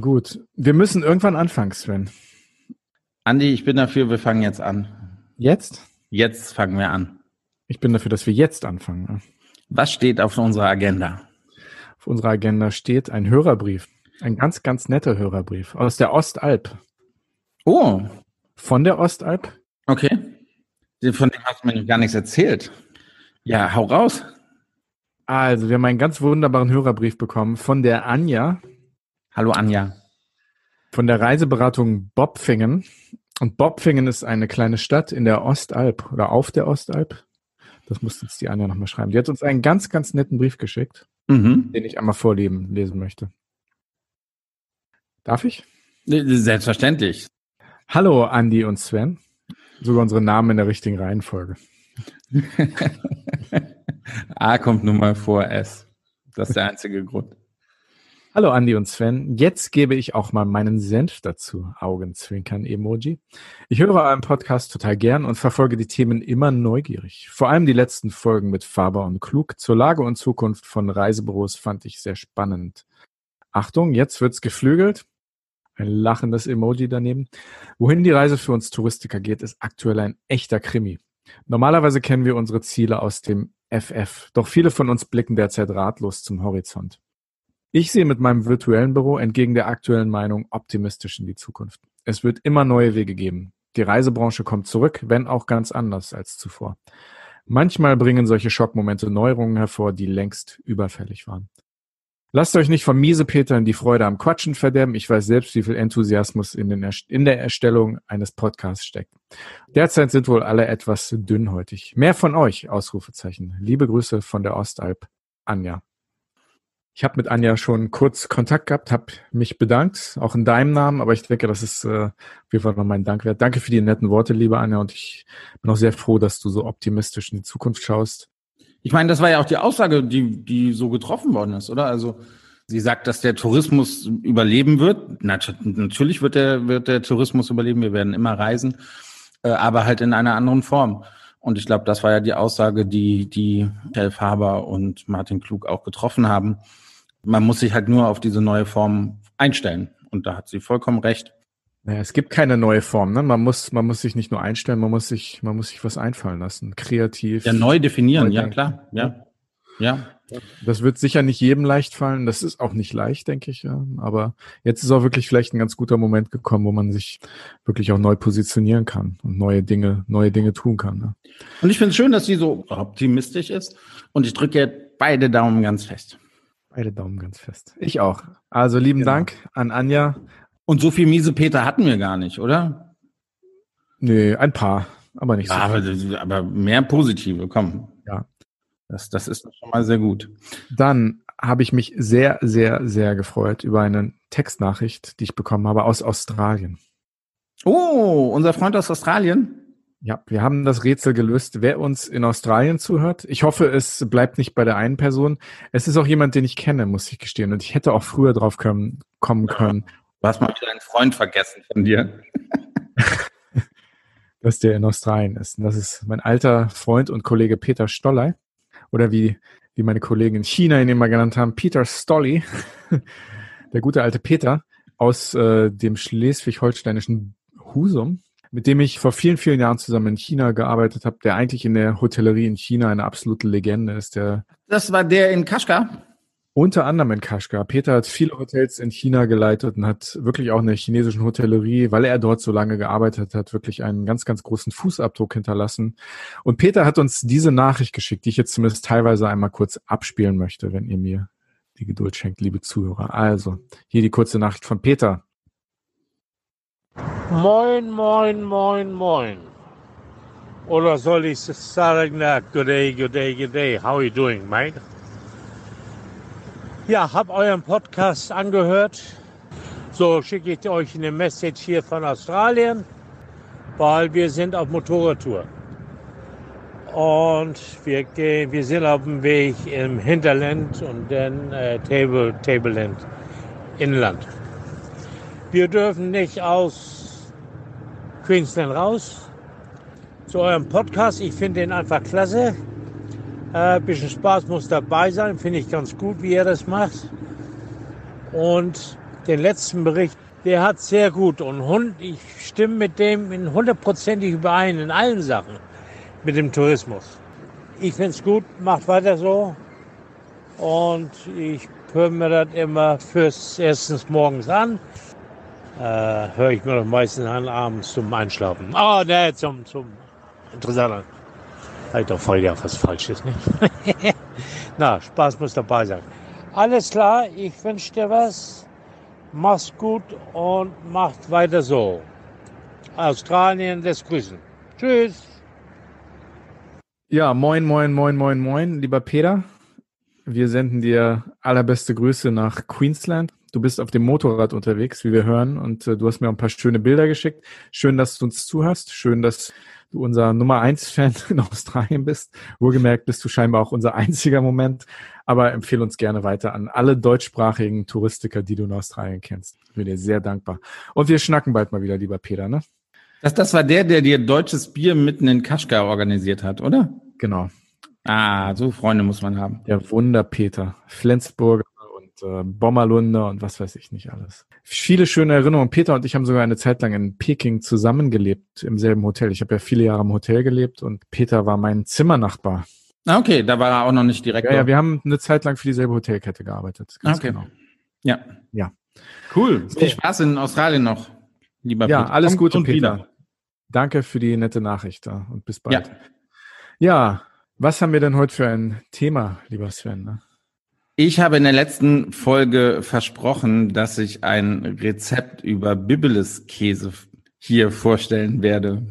Gut. Wir müssen irgendwann anfangen, Sven. Andi, ich bin dafür, wir fangen jetzt an. Jetzt? Jetzt fangen wir an. Ich bin dafür, dass wir jetzt anfangen. Was steht auf unserer Agenda? Auf unserer Agenda steht ein Hörerbrief. Ein ganz, ganz netter Hörerbrief aus der Ostalb. Oh. Von der Ostalb? Okay. Von dem hast du mir gar nichts erzählt. Ja, hau raus. Also, wir haben einen ganz wunderbaren Hörerbrief bekommen von der Anja. Hallo Anja. Von der Reiseberatung Bobfingen. Und Bobfingen ist eine kleine Stadt in der Ostalb oder auf der Ostalb. Das muss jetzt die Anja nochmal schreiben. Die hat uns einen ganz, ganz netten Brief geschickt, mhm. den ich einmal vorleben lesen möchte. Darf ich? Selbstverständlich. Hallo Andi und Sven. Sogar unsere Namen in der richtigen Reihenfolge. A kommt nun mal vor S. Das ist der einzige Grund. Hallo Andi und Sven. Jetzt gebe ich auch mal meinen Senf dazu. Augenzwinkern-Emoji. Ich höre euren Podcast total gern und verfolge die Themen immer neugierig. Vor allem die letzten Folgen mit Faber und Klug zur Lage und Zukunft von Reisebüros fand ich sehr spannend. Achtung, jetzt wird's geflügelt. Ein lachendes Emoji daneben. Wohin die Reise für uns Touristiker geht, ist aktuell ein echter Krimi. Normalerweise kennen wir unsere Ziele aus dem FF, doch viele von uns blicken derzeit ratlos zum Horizont. Ich sehe mit meinem virtuellen Büro entgegen der aktuellen Meinung optimistisch in die Zukunft. Es wird immer neue Wege geben. Die Reisebranche kommt zurück, wenn auch ganz anders als zuvor. Manchmal bringen solche Schockmomente Neuerungen hervor, die längst überfällig waren. Lasst euch nicht von Miesepetern die Freude am Quatschen verderben. Ich weiß selbst, wie viel Enthusiasmus in, den, in der Erstellung eines Podcasts steckt. Derzeit sind wohl alle etwas dünnhäutig. Mehr von euch, Ausrufezeichen. Liebe Grüße von der Ostalb, Anja. Ich habe mit Anja schon kurz Kontakt gehabt, habe mich bedankt, auch in deinem Namen, aber ich denke, das ist äh, auf jeden Fall noch mein Dank wert. Danke für die netten Worte, liebe Anja, und ich bin auch sehr froh, dass du so optimistisch in die Zukunft schaust. Ich meine, das war ja auch die Aussage, die, die so getroffen worden ist, oder? Also sie sagt, dass der Tourismus überleben wird. Natürlich wird der, wird der Tourismus überleben. Wir werden immer reisen, äh, aber halt in einer anderen Form. Und ich glaube, das war ja die Aussage, die, die Michael Faber und Martin Klug auch getroffen haben. Man muss sich halt nur auf diese neue Form einstellen. Und da hat sie vollkommen recht. Naja, es gibt keine neue Form. Ne? Man muss, man muss sich nicht nur einstellen, man muss sich, man muss sich was einfallen lassen, kreativ. Ja, neu definieren. Neu ja, klar. Ja, ja. Das wird sicher nicht jedem leicht fallen. Das ist auch nicht leicht, denke ich. Ja. Aber jetzt ist auch wirklich vielleicht ein ganz guter Moment gekommen, wo man sich wirklich auch neu positionieren kann und neue Dinge, neue Dinge tun kann. Ne? Und ich finde es schön, dass sie so optimistisch ist. Und ich drücke beide Daumen ganz fest. Beide Daumen ganz fest. Ich auch. Also lieben genau. Dank an Anja und so viel miese Peter hatten wir gar nicht, oder? Nee, ein paar, aber nicht ja, so. Aber, aber mehr positive, komm. Das, das ist schon mal sehr gut. Dann habe ich mich sehr, sehr, sehr gefreut über eine Textnachricht, die ich bekommen habe aus Australien. Oh, unser Freund aus Australien? Ja, wir haben das Rätsel gelöst. Wer uns in Australien zuhört, ich hoffe, es bleibt nicht bei der einen Person. Es ist auch jemand, den ich kenne, muss ich gestehen. Und ich hätte auch früher drauf kommen, kommen können. Du hast mal wieder einen Freund vergessen von dir. Dass der in Australien ist. Und das ist mein alter Freund und Kollege Peter Stolley. Oder wie, wie meine Kollegen in China ihn immer genannt haben, Peter Stolly. der gute alte Peter aus äh, dem schleswig-holsteinischen Husum, mit dem ich vor vielen, vielen Jahren zusammen in China gearbeitet habe, der eigentlich in der Hotellerie in China eine absolute Legende ist. Der das war der in Kaschgar? Unter anderem in Kashgar. Peter hat viele Hotels in China geleitet und hat wirklich auch in der chinesischen Hotellerie, weil er dort so lange gearbeitet hat, wirklich einen ganz, ganz großen Fußabdruck hinterlassen. Und Peter hat uns diese Nachricht geschickt, die ich jetzt zumindest teilweise einmal kurz abspielen möchte, wenn ihr mir die Geduld schenkt, liebe Zuhörer. Also, hier die kurze Nachricht von Peter. Moin, moin, moin, moin. Oder soll ich sagen, good day, good day, good day. How are you doing, mate? Ja, habe euren Podcast angehört. So schicke ich euch eine Message hier von Australien, weil wir sind auf Motorradtour. Und wir, gehen, wir sind auf dem Weg im Hinterland und dann äh, Table, Tableland, Inland. Wir dürfen nicht aus Queensland raus. Zu eurem Podcast, ich finde den einfach klasse. Ein äh, bisschen Spaß muss dabei sein, finde ich ganz gut, wie er das macht. Und den letzten Bericht, der hat sehr gut und ich stimme mit dem in hundertprozentig überein in allen Sachen mit dem Tourismus. Ich finde es gut, macht weiter so und ich höre mir das immer fürs erstens morgens an. Äh, höre ich mir das meistens an abends zum Einschlafen. Oh, ne, zum, zum interessanten. Halt doch voll ja was Falsches, nicht? Na, Spaß muss dabei sein. Alles klar, ich wünsche dir was. Mach's gut und macht weiter so. Australien lässt grüßen. Tschüss. Ja, moin, moin, moin, moin, moin, lieber Peter. Wir senden dir allerbeste Grüße nach Queensland. Du bist auf dem Motorrad unterwegs, wie wir hören, und äh, du hast mir ein paar schöne Bilder geschickt. Schön, dass du uns zuhörst. Schön, dass du unser Nummer eins Fan in Australien bist. Wohlgemerkt bist du scheinbar auch unser einziger Moment. Aber empfehle uns gerne weiter an alle deutschsprachigen Touristiker, die du in Australien kennst. Ich bin dir sehr dankbar. Und wir schnacken bald mal wieder, lieber Peter, ne? Das, das war der, der dir deutsches Bier mitten in Kaschgar organisiert hat, oder? Genau. Ah, so Freunde muss man haben. Der Wunder Peter. Flensburger äh, Bommerlunder und was weiß ich nicht alles. Viele schöne Erinnerungen. Peter und ich haben sogar eine Zeit lang in Peking zusammengelebt im selben Hotel. Ich habe ja viele Jahre im Hotel gelebt und Peter war mein Zimmernachbar. Ah, okay, da war er auch noch nicht direkt. Ja, ja, wir haben eine Zeit lang für dieselbe Hotelkette gearbeitet. Ganz okay. genau. Ja. Ja. Cool. So. Viel Spaß in Australien noch, lieber Ja, Peter. alles Kommt Gute, Peter. Wieder. Danke für die nette Nachricht da und bis bald. Ja. ja, was haben wir denn heute für ein Thema, lieber Sven? Ne? Ich habe in der letzten Folge versprochen, dass ich ein Rezept über Bibeles-Käse hier vorstellen werde.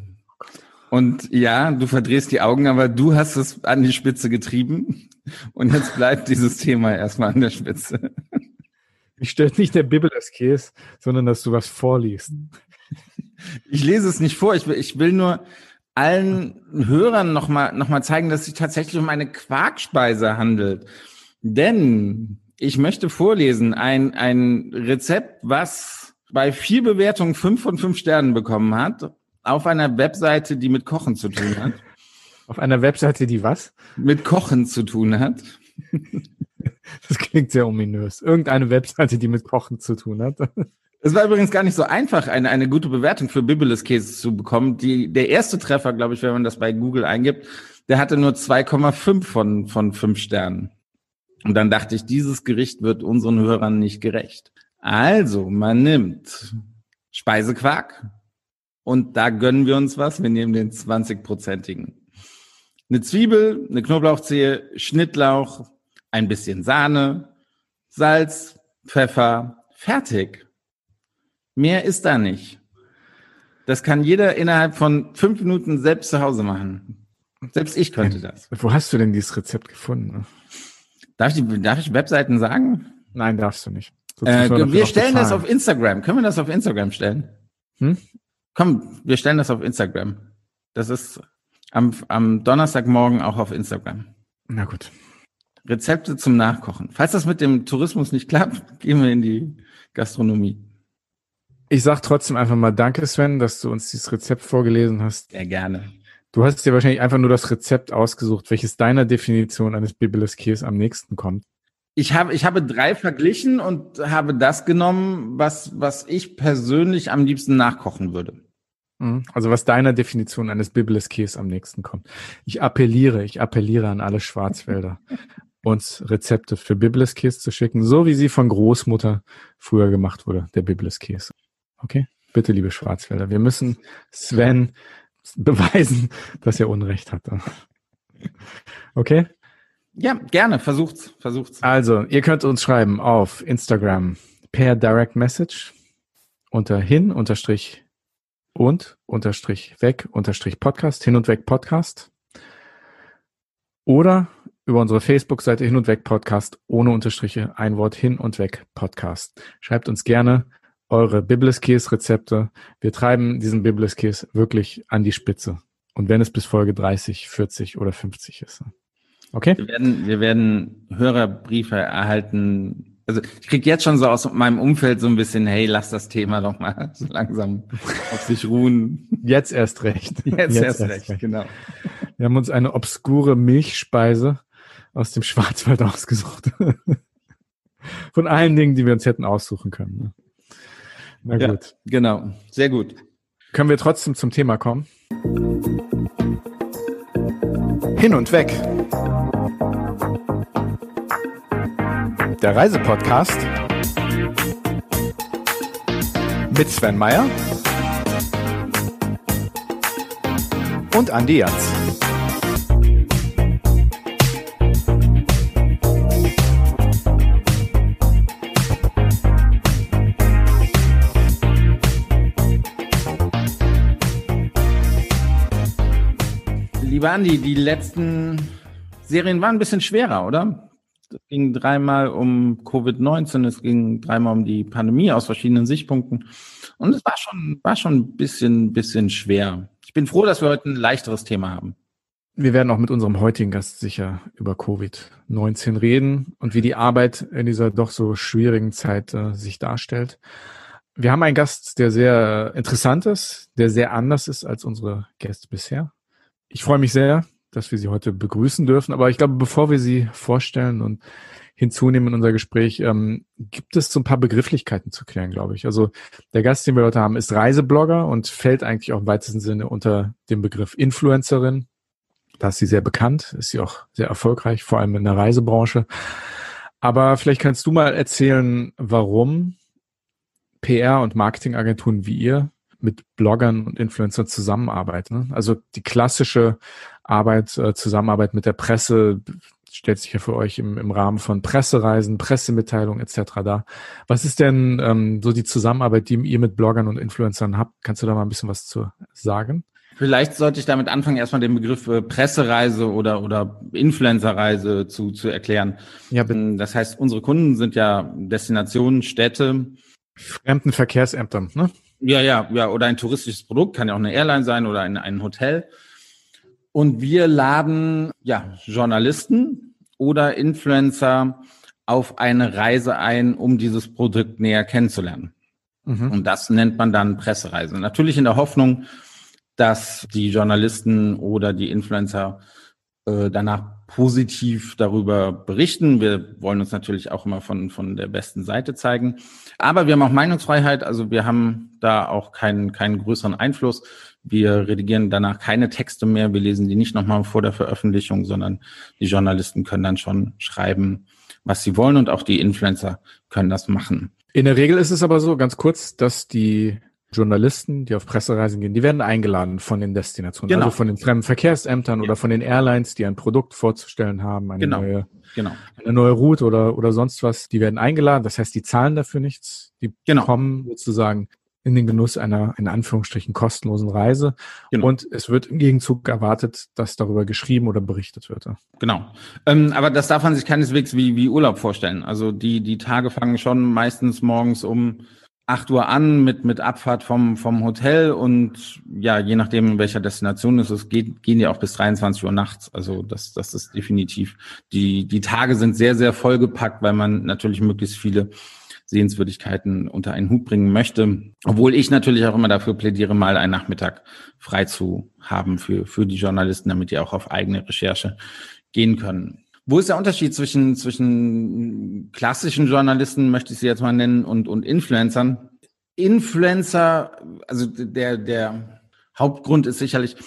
Und ja, du verdrehst die Augen, aber du hast es an die Spitze getrieben. Und jetzt bleibt dieses Thema erstmal an der Spitze. Ich stört nicht der Bibeles-Käse, sondern dass du was vorliest. Ich lese es nicht vor. Ich will, ich will nur allen Hörern nochmal noch mal zeigen, dass es sich tatsächlich um eine Quarkspeise handelt. Denn ich möchte vorlesen ein, ein Rezept, was bei vier Bewertungen fünf von fünf Sternen bekommen hat, auf einer Webseite, die mit Kochen zu tun hat. Auf einer Webseite, die was? Mit Kochen zu tun hat. Das klingt sehr ominös. Irgendeine Webseite, die mit Kochen zu tun hat. Es war übrigens gar nicht so einfach, eine, eine gute Bewertung für Bibeles Käse zu bekommen. Die, der erste Treffer, glaube ich, wenn man das bei Google eingibt, der hatte nur 2,5 von, von 5 Sternen. Und dann dachte ich, dieses Gericht wird unseren Hörern nicht gerecht. Also, man nimmt Speisequark und da gönnen wir uns was. Wir nehmen den 20-prozentigen. Eine Zwiebel, eine Knoblauchzehe, Schnittlauch, ein bisschen Sahne, Salz, Pfeffer, fertig. Mehr ist da nicht. Das kann jeder innerhalb von fünf Minuten selbst zu Hause machen. Selbst ich könnte das. Wo hast du denn dieses Rezept gefunden? Darf ich, darf ich Webseiten sagen? Nein, darfst du nicht. Äh, wir stellen das auf Instagram. Können wir das auf Instagram stellen? Hm? Komm, wir stellen das auf Instagram. Das ist am, am Donnerstagmorgen auch auf Instagram. Na gut. Rezepte zum Nachkochen. Falls das mit dem Tourismus nicht klappt, gehen wir in die Gastronomie. Ich sag trotzdem einfach mal Danke, Sven, dass du uns dieses Rezept vorgelesen hast. Sehr gerne. Du hast dir wahrscheinlich einfach nur das Rezept ausgesucht, welches deiner Definition eines Bibeles Kirs am nächsten kommt. Ich habe, ich habe drei verglichen und habe das genommen, was, was ich persönlich am liebsten nachkochen würde. Mhm. Also was deiner Definition eines Bibeles Kirs am nächsten kommt. Ich appelliere, ich appelliere an alle Schwarzwälder, uns Rezepte für Bibeles Kirs zu schicken, so wie sie von Großmutter früher gemacht wurde, der Bibeles Kirs. Okay? Bitte, liebe Schwarzwälder, wir müssen Sven beweisen, dass er Unrecht hatte. Okay? Ja, gerne. Versucht's. Versucht's. Also, ihr könnt uns schreiben auf Instagram per Direct Message unter hin unterstrich und unterstrich weg unterstrich Podcast, hin und weg Podcast. Oder über unsere Facebook-Seite hin und weg Podcast ohne Unterstriche ein Wort hin und weg Podcast. Schreibt uns gerne eure Bibliskäse-Rezepte. Wir treiben diesen Bibliskäse wirklich an die Spitze. Und wenn es bis Folge 30, 40 oder 50 ist. Okay? Wir werden, wir werden Hörerbriefe erhalten. Also ich krieg jetzt schon so aus meinem Umfeld so ein bisschen, hey, lass das Thema doch mal so langsam auf sich ruhen. Jetzt erst recht. Jetzt, jetzt erst, erst recht, recht, genau. Wir haben uns eine obskure Milchspeise aus dem Schwarzwald ausgesucht. Von allen Dingen, die wir uns hätten aussuchen können. Na ja, gut. Genau, sehr gut. Können wir trotzdem zum Thema kommen? Hin und weg. Der Reisepodcast mit Sven Meyer und Andi Jans. Lieber Andi, die letzten Serien waren ein bisschen schwerer, oder? Es ging dreimal um Covid-19, es ging dreimal um die Pandemie aus verschiedenen Sichtpunkten. Und es war schon, war schon ein bisschen, bisschen schwer. Ich bin froh, dass wir heute ein leichteres Thema haben. Wir werden auch mit unserem heutigen Gast sicher über Covid-19 reden und wie die Arbeit in dieser doch so schwierigen Zeit äh, sich darstellt. Wir haben einen Gast, der sehr interessant ist, der sehr anders ist als unsere Gäste bisher. Ich freue mich sehr, dass wir Sie heute begrüßen dürfen. Aber ich glaube, bevor wir Sie vorstellen und hinzunehmen in unser Gespräch, ähm, gibt es so ein paar Begrifflichkeiten zu klären, glaube ich. Also der Gast, den wir heute haben, ist Reiseblogger und fällt eigentlich auch im weitesten Sinne unter dem Begriff Influencerin. Da ist sie sehr bekannt, ist sie auch sehr erfolgreich, vor allem in der Reisebranche. Aber vielleicht kannst du mal erzählen, warum PR- und Marketingagenturen wie ihr mit Bloggern und Influencern zusammenarbeiten. Ne? Also die klassische Arbeit, äh, Zusammenarbeit mit der Presse stellt sich ja für euch im, im Rahmen von Pressereisen, Pressemitteilungen etc. da. Was ist denn ähm, so die Zusammenarbeit, die ihr mit Bloggern und Influencern habt? Kannst du da mal ein bisschen was zu sagen? Vielleicht sollte ich damit anfangen, erstmal den Begriff äh, Pressereise oder, oder Influencerreise zu, zu erklären. Ja, bitte. Ähm, das heißt, unsere Kunden sind ja Destinationen, Städte. Fremdenverkehrsämtern, ne? Ja, ja, ja, oder ein touristisches Produkt, kann ja auch eine Airline sein oder ein, ein Hotel. Und wir laden ja Journalisten oder Influencer auf eine Reise ein, um dieses Produkt näher kennenzulernen. Mhm. Und das nennt man dann Pressereise. Natürlich in der Hoffnung, dass die Journalisten oder die Influencer äh, danach positiv darüber berichten. Wir wollen uns natürlich auch immer von, von der besten Seite zeigen. Aber wir haben auch Meinungsfreiheit, also wir haben da auch keinen, keinen größeren Einfluss. Wir redigieren danach keine Texte mehr. Wir lesen die nicht nochmal vor der Veröffentlichung, sondern die Journalisten können dann schon schreiben, was sie wollen und auch die Influencer können das machen. In der Regel ist es aber so, ganz kurz, dass die Journalisten, die auf Pressereisen gehen, die werden eingeladen von den Destinationen, genau. also von den fremden Verkehrsämtern ja. oder von den Airlines, die ein Produkt vorzustellen haben, eine genau. neue, genau. eine neue Route oder, oder sonst was. Die werden eingeladen. Das heißt, die zahlen dafür nichts. Die genau. kommen sozusagen in den Genuss einer in Anführungsstrichen kostenlosen Reise. Genau. Und es wird im Gegenzug erwartet, dass darüber geschrieben oder berichtet wird. Genau. Ähm, aber das darf man sich keineswegs wie, wie Urlaub vorstellen. Also die, die Tage fangen schon meistens morgens um 8 Uhr an mit, mit Abfahrt vom, vom Hotel und ja, je nachdem, in welcher Destination es ist, geht, gehen die auch bis 23 Uhr nachts. Also das, das ist definitiv. Die, die Tage sind sehr, sehr vollgepackt, weil man natürlich möglichst viele Sehenswürdigkeiten unter einen Hut bringen möchte. Obwohl ich natürlich auch immer dafür plädiere, mal einen Nachmittag frei zu haben für, für die Journalisten, damit die auch auf eigene Recherche gehen können. Wo ist der Unterschied zwischen, zwischen klassischen Journalisten, möchte ich sie jetzt mal nennen, und, und Influencern? Influencer, also der, der Hauptgrund ist sicherlich,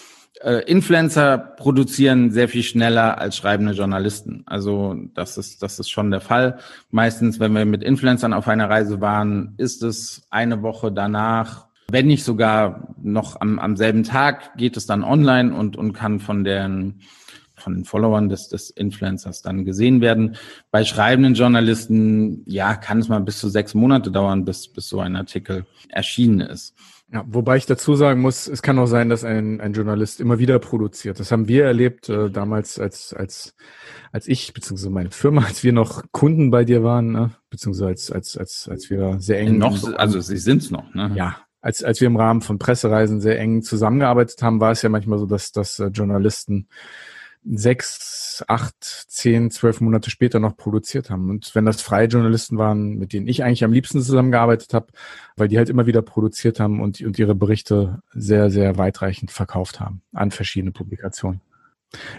äh, Influencer produzieren sehr viel schneller als schreibende Journalisten. Also das ist, das ist schon der Fall. Meistens, wenn wir mit Influencern auf einer Reise waren, ist es eine Woche danach, wenn nicht sogar noch am, am selben Tag, geht es dann online und, und kann von den von den Followern des, des Influencers dann gesehen werden. Bei schreibenden Journalisten, ja, kann es mal bis zu sechs Monate dauern, bis, bis so ein Artikel erschienen ist. Ja, wobei ich dazu sagen muss, es kann auch sein, dass ein, ein Journalist immer wieder produziert. Das haben wir erlebt äh, damals, als, als, als ich, beziehungsweise meine Firma, als wir noch Kunden bei dir waren, ne? beziehungsweise als, als, als, als wir sehr eng. Noch, also sie sind's noch, ne? Ja. Als, als wir im Rahmen von Pressereisen sehr eng zusammengearbeitet haben, war es ja manchmal so, dass, dass äh, Journalisten sechs, acht, zehn, zwölf Monate später noch produziert haben. Und wenn das freie Journalisten waren, mit denen ich eigentlich am liebsten zusammengearbeitet habe, weil die halt immer wieder produziert haben und, und ihre Berichte sehr, sehr weitreichend verkauft haben an verschiedene Publikationen.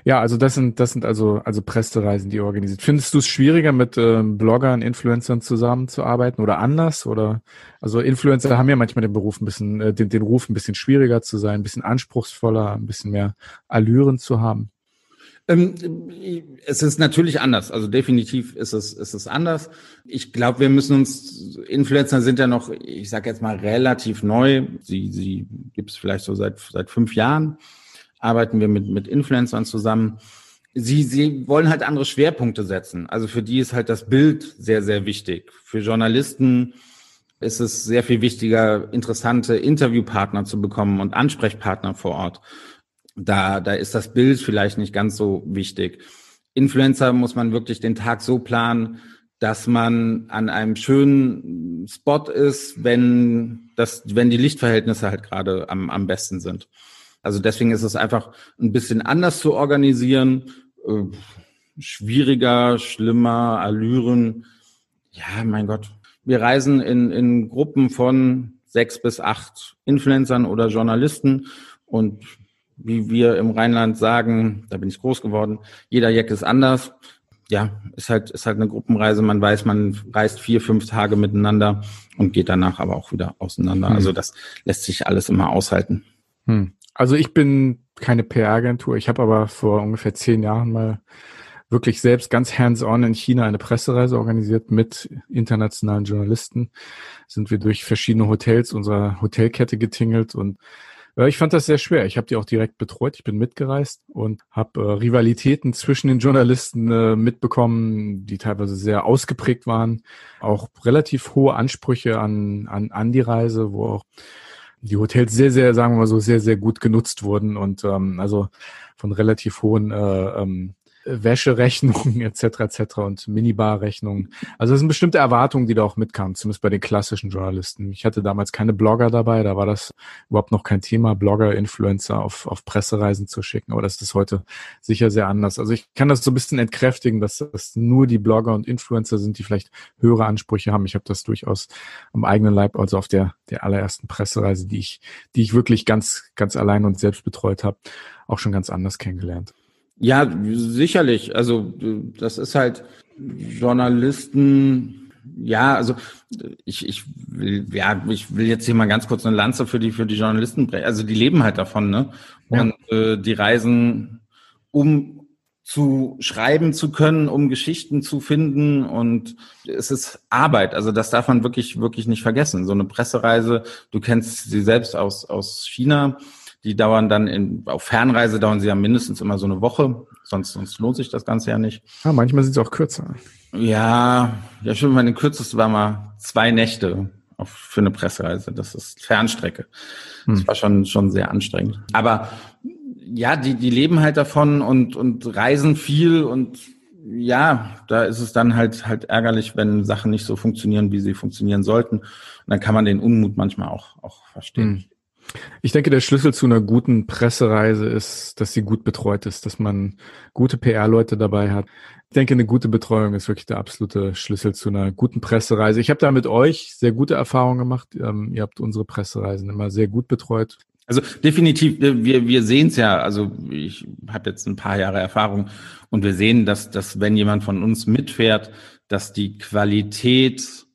Ja, also das sind das sind also also Pressereisen, die organisiert. Findest du es schwieriger mit äh, Bloggern, Influencern zusammenzuarbeiten oder anders oder also Influencer haben ja manchmal den Beruf ein bisschen äh, den, den Ruf ein bisschen schwieriger zu sein, ein bisschen anspruchsvoller, ein bisschen mehr Allüren zu haben. Ähm, es ist natürlich anders. Also definitiv ist es, ist es anders. Ich glaube, wir müssen uns, Influencer sind ja noch, ich sage jetzt mal relativ neu. Sie, sie gibt es vielleicht so seit, seit fünf Jahren. Arbeiten wir mit, mit Influencern zusammen. Sie, sie wollen halt andere Schwerpunkte setzen. Also für die ist halt das Bild sehr, sehr wichtig. Für Journalisten ist es sehr viel wichtiger, interessante Interviewpartner zu bekommen und Ansprechpartner vor Ort da, da ist das Bild vielleicht nicht ganz so wichtig. Influencer muss man wirklich den Tag so planen, dass man an einem schönen Spot ist, wenn das, wenn die Lichtverhältnisse halt gerade am, am besten sind. Also deswegen ist es einfach ein bisschen anders zu organisieren, äh, schwieriger, schlimmer, Allüren. Ja, mein Gott. Wir reisen in, in Gruppen von sechs bis acht Influencern oder Journalisten und wie wir im Rheinland sagen, da bin ich groß geworden, jeder Jack ist anders. Ja, ist halt, ist halt eine Gruppenreise. Man weiß, man reist vier, fünf Tage miteinander und geht danach aber auch wieder auseinander. Hm. Also das lässt sich alles immer aushalten. Hm. Also ich bin keine PR-Agentur. Ich habe aber vor ungefähr zehn Jahren mal wirklich selbst ganz hands-on in China eine Pressereise organisiert mit internationalen Journalisten. Sind wir durch verschiedene Hotels unserer Hotelkette getingelt und ich fand das sehr schwer. Ich habe die auch direkt betreut. Ich bin mitgereist und habe äh, Rivalitäten zwischen den Journalisten äh, mitbekommen, die teilweise sehr ausgeprägt waren. Auch relativ hohe Ansprüche an, an, an die Reise, wo auch die Hotels sehr, sehr, sagen wir mal so, sehr, sehr gut genutzt wurden und ähm, also von relativ hohen äh, ähm, Wäscherechnungen etc. etc. und Minibar-Rechnungen. Also es sind bestimmte Erwartungen, die da auch mitkamen, zumindest bei den klassischen Journalisten. Ich hatte damals keine Blogger dabei, da war das überhaupt noch kein Thema, Blogger, Influencer auf, auf Pressereisen zu schicken, aber das ist heute sicher sehr anders. Also ich kann das so ein bisschen entkräftigen, dass das nur die Blogger und Influencer sind, die vielleicht höhere Ansprüche haben. Ich habe das durchaus am eigenen Leib, also auf der, der allerersten Pressereise, die ich, die ich wirklich ganz, ganz allein und selbst betreut habe, auch schon ganz anders kennengelernt. Ja, sicherlich. Also das ist halt Journalisten. Ja, also ich, ich will, ja, ich will jetzt hier mal ganz kurz eine Lanze für die für die Journalisten brechen. Also die leben halt davon, ne? Und ja. äh, die reisen, um zu schreiben zu können, um Geschichten zu finden und es ist Arbeit. Also das darf man wirklich wirklich nicht vergessen. So eine Pressereise, du kennst sie selbst aus aus China die dauern dann in, auf Fernreise dauern sie ja mindestens immer so eine Woche, sonst, sonst lohnt sich das Ganze ja nicht. Ja, manchmal sind sie auch kürzer. Ja, ja, schon meine kürzeste war mal zwei Nächte auf, für eine Pressereise. Das ist Fernstrecke. Das hm. war schon, schon sehr anstrengend. Aber ja, die, die leben halt davon und, und reisen viel und ja, da ist es dann halt halt ärgerlich, wenn Sachen nicht so funktionieren, wie sie funktionieren sollten. Und dann kann man den Unmut manchmal auch, auch verstehen. Hm. Ich denke, der Schlüssel zu einer guten Pressereise ist, dass sie gut betreut ist, dass man gute PR-Leute dabei hat. Ich denke, eine gute Betreuung ist wirklich der absolute Schlüssel zu einer guten Pressereise. Ich habe da mit euch sehr gute Erfahrungen gemacht. Ähm, ihr habt unsere Pressereisen immer sehr gut betreut. Also definitiv, wir, wir sehen es ja, also ich habe jetzt ein paar Jahre Erfahrung und wir sehen, dass, dass wenn jemand von uns mitfährt, dass die Qualität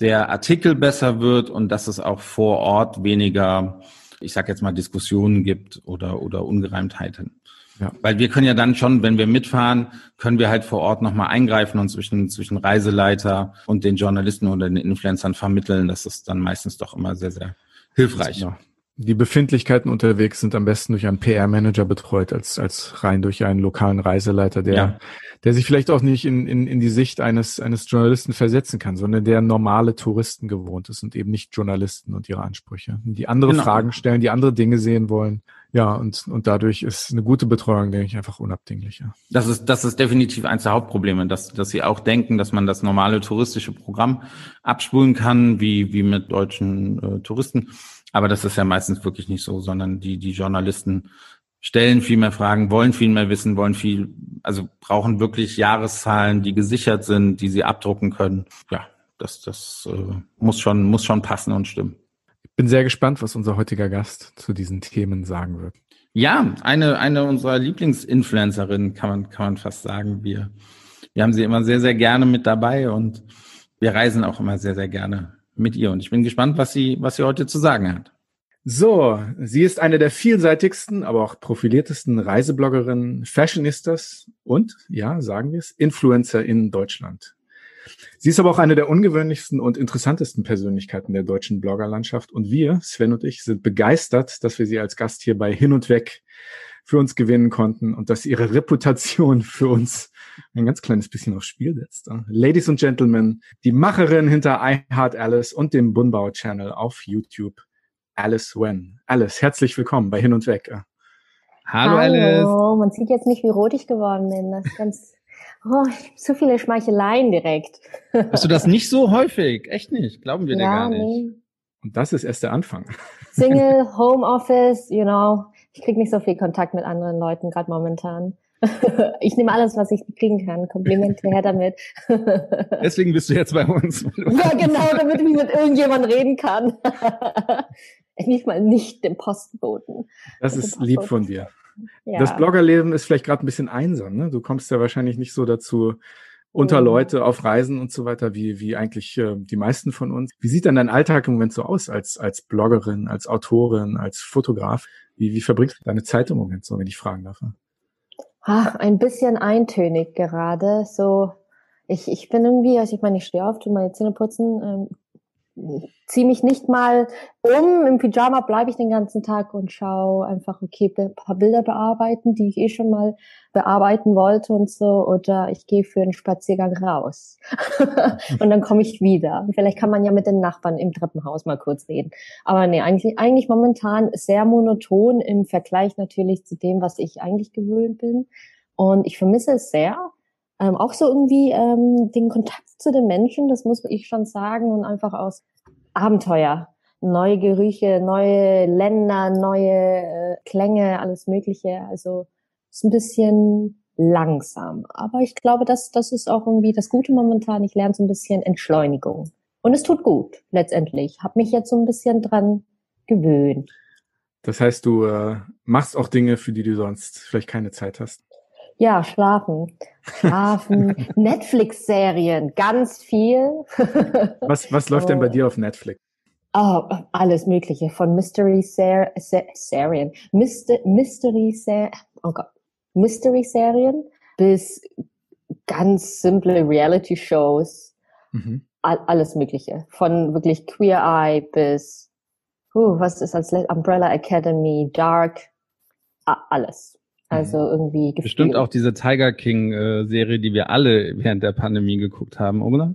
der Artikel besser wird und dass es auch vor Ort weniger, ich sage jetzt mal, Diskussionen gibt oder, oder Ungereimtheiten. Ja. Weil wir können ja dann schon, wenn wir mitfahren, können wir halt vor Ort nochmal eingreifen und zwischen, zwischen Reiseleiter und den Journalisten oder den Influencern vermitteln. Das ist dann meistens doch immer sehr, sehr hilfreich. Ja. Die Befindlichkeiten unterwegs sind am besten durch einen PR-Manager betreut, als, als rein durch einen lokalen Reiseleiter, der, ja. der sich vielleicht auch nicht in, in, in die Sicht eines, eines Journalisten versetzen kann, sondern der normale Touristen gewohnt ist und eben nicht Journalisten und ihre Ansprüche, die andere genau. Fragen stellen, die andere Dinge sehen wollen. Ja, und, und dadurch ist eine gute Betreuung, denke ich, einfach unabdinglich. Ja. Das ist, das ist definitiv eins der Hauptprobleme, dass, dass sie auch denken, dass man das normale touristische Programm abspulen kann, wie, wie mit deutschen äh, Touristen. Aber das ist ja meistens wirklich nicht so, sondern die, die Journalisten stellen viel mehr Fragen, wollen viel mehr wissen, wollen viel, also brauchen wirklich Jahreszahlen, die gesichert sind, die sie abdrucken können. Ja, das, das äh, muss schon, muss schon passen und stimmen. Ich bin sehr gespannt, was unser heutiger Gast zu diesen Themen sagen wird. Ja, eine, eine unserer Lieblingsinfluencerinnen kann man, kann man fast sagen. Wir, wir haben sie immer sehr, sehr gerne mit dabei und wir reisen auch immer sehr, sehr gerne mit ihr. Und ich bin gespannt, was sie, was sie heute zu sagen hat. So, sie ist eine der vielseitigsten, aber auch profiliertesten Reisebloggerinnen, Fashionistas und, ja, sagen wir es, Influencer in Deutschland. Sie ist aber auch eine der ungewöhnlichsten und interessantesten Persönlichkeiten der deutschen Bloggerlandschaft. Und wir, Sven und ich, sind begeistert, dass wir sie als Gast hier bei Hin und Weg für uns gewinnen konnten und dass ihre Reputation für uns ein ganz kleines bisschen aufs Spiel setzt. Ladies and Gentlemen, die Macherin hinter I Heart Alice und dem Bunbau Channel auf YouTube, Alice Wen. Alice, herzlich willkommen bei Hin und Weg. Hallo, Hallo Alice. Man sieht jetzt nicht, wie rot ich geworden bin. Das ist ganz Oh, zu viele Schmeicheleien direkt. Hast du das nicht so häufig? Echt nicht? Glauben wir ja, dir gar nicht. Nee. Und das ist erst der Anfang. Single, Homeoffice, you know. Ich krieg nicht so viel Kontakt mit anderen Leuten, gerade momentan. Ich nehme alles, was ich kriegen kann. Komplimente her damit. Deswegen bist du jetzt bei uns. Ja, genau, damit ich mit irgendjemand reden kann. Nicht mal nicht dem Postboten. Das ist lieb von dir. Ja. Das Bloggerleben ist vielleicht gerade ein bisschen einsam. Ne? Du kommst ja wahrscheinlich nicht so dazu, unter oh. Leute auf Reisen und so weiter, wie, wie eigentlich äh, die meisten von uns. Wie sieht denn dein Alltag im Moment so aus als, als Bloggerin, als Autorin, als Fotograf? Wie, wie verbringst du deine Zeit im Moment so, wenn ich fragen darf? Ach, ein bisschen eintönig gerade. So, ich, ich bin irgendwie, also ich meine, ich stehe auf, tu meine Zähne putzen, ähm, ziehe mich nicht mal um. Im Pyjama bleibe ich den ganzen Tag und schaue einfach, okay, ein paar Bilder bearbeiten, die ich eh schon mal bearbeiten wollte und so. Oder ich gehe für einen Spaziergang raus. und dann komme ich wieder. Vielleicht kann man ja mit den Nachbarn im Treppenhaus mal kurz reden. Aber nee, eigentlich, eigentlich momentan sehr monoton im Vergleich natürlich zu dem, was ich eigentlich gewöhnt bin. Und ich vermisse es sehr. Ähm, auch so irgendwie ähm, den Kontakt zu den Menschen, das muss ich schon sagen, und einfach aus Abenteuer. Neue Gerüche, neue Länder, neue äh, Klänge, alles Mögliche. Also ist ein bisschen langsam. Aber ich glaube, das, das ist auch irgendwie das Gute momentan. Ich lerne so ein bisschen Entschleunigung. Und es tut gut, letztendlich. Hab mich jetzt so ein bisschen dran gewöhnt. Das heißt, du äh, machst auch Dinge, für die du sonst vielleicht keine Zeit hast. Ja, schlafen. Schlafen. Netflix-Serien, ganz viel. was, was läuft oh. denn bei dir auf Netflix? Oh, alles Mögliche. Von Mystery Ser Ser Serien, Myster Mystery Ser oh Gott. Mystery Serien bis ganz simple Reality Shows. Mhm. All, alles Mögliche. Von wirklich Queer Eye bis, uh, was ist als Umbrella Academy, Dark, alles. Also mhm. irgendwie gespielt. Bestimmt auch diese Tiger King äh, Serie, die wir alle während der Pandemie geguckt haben, oder?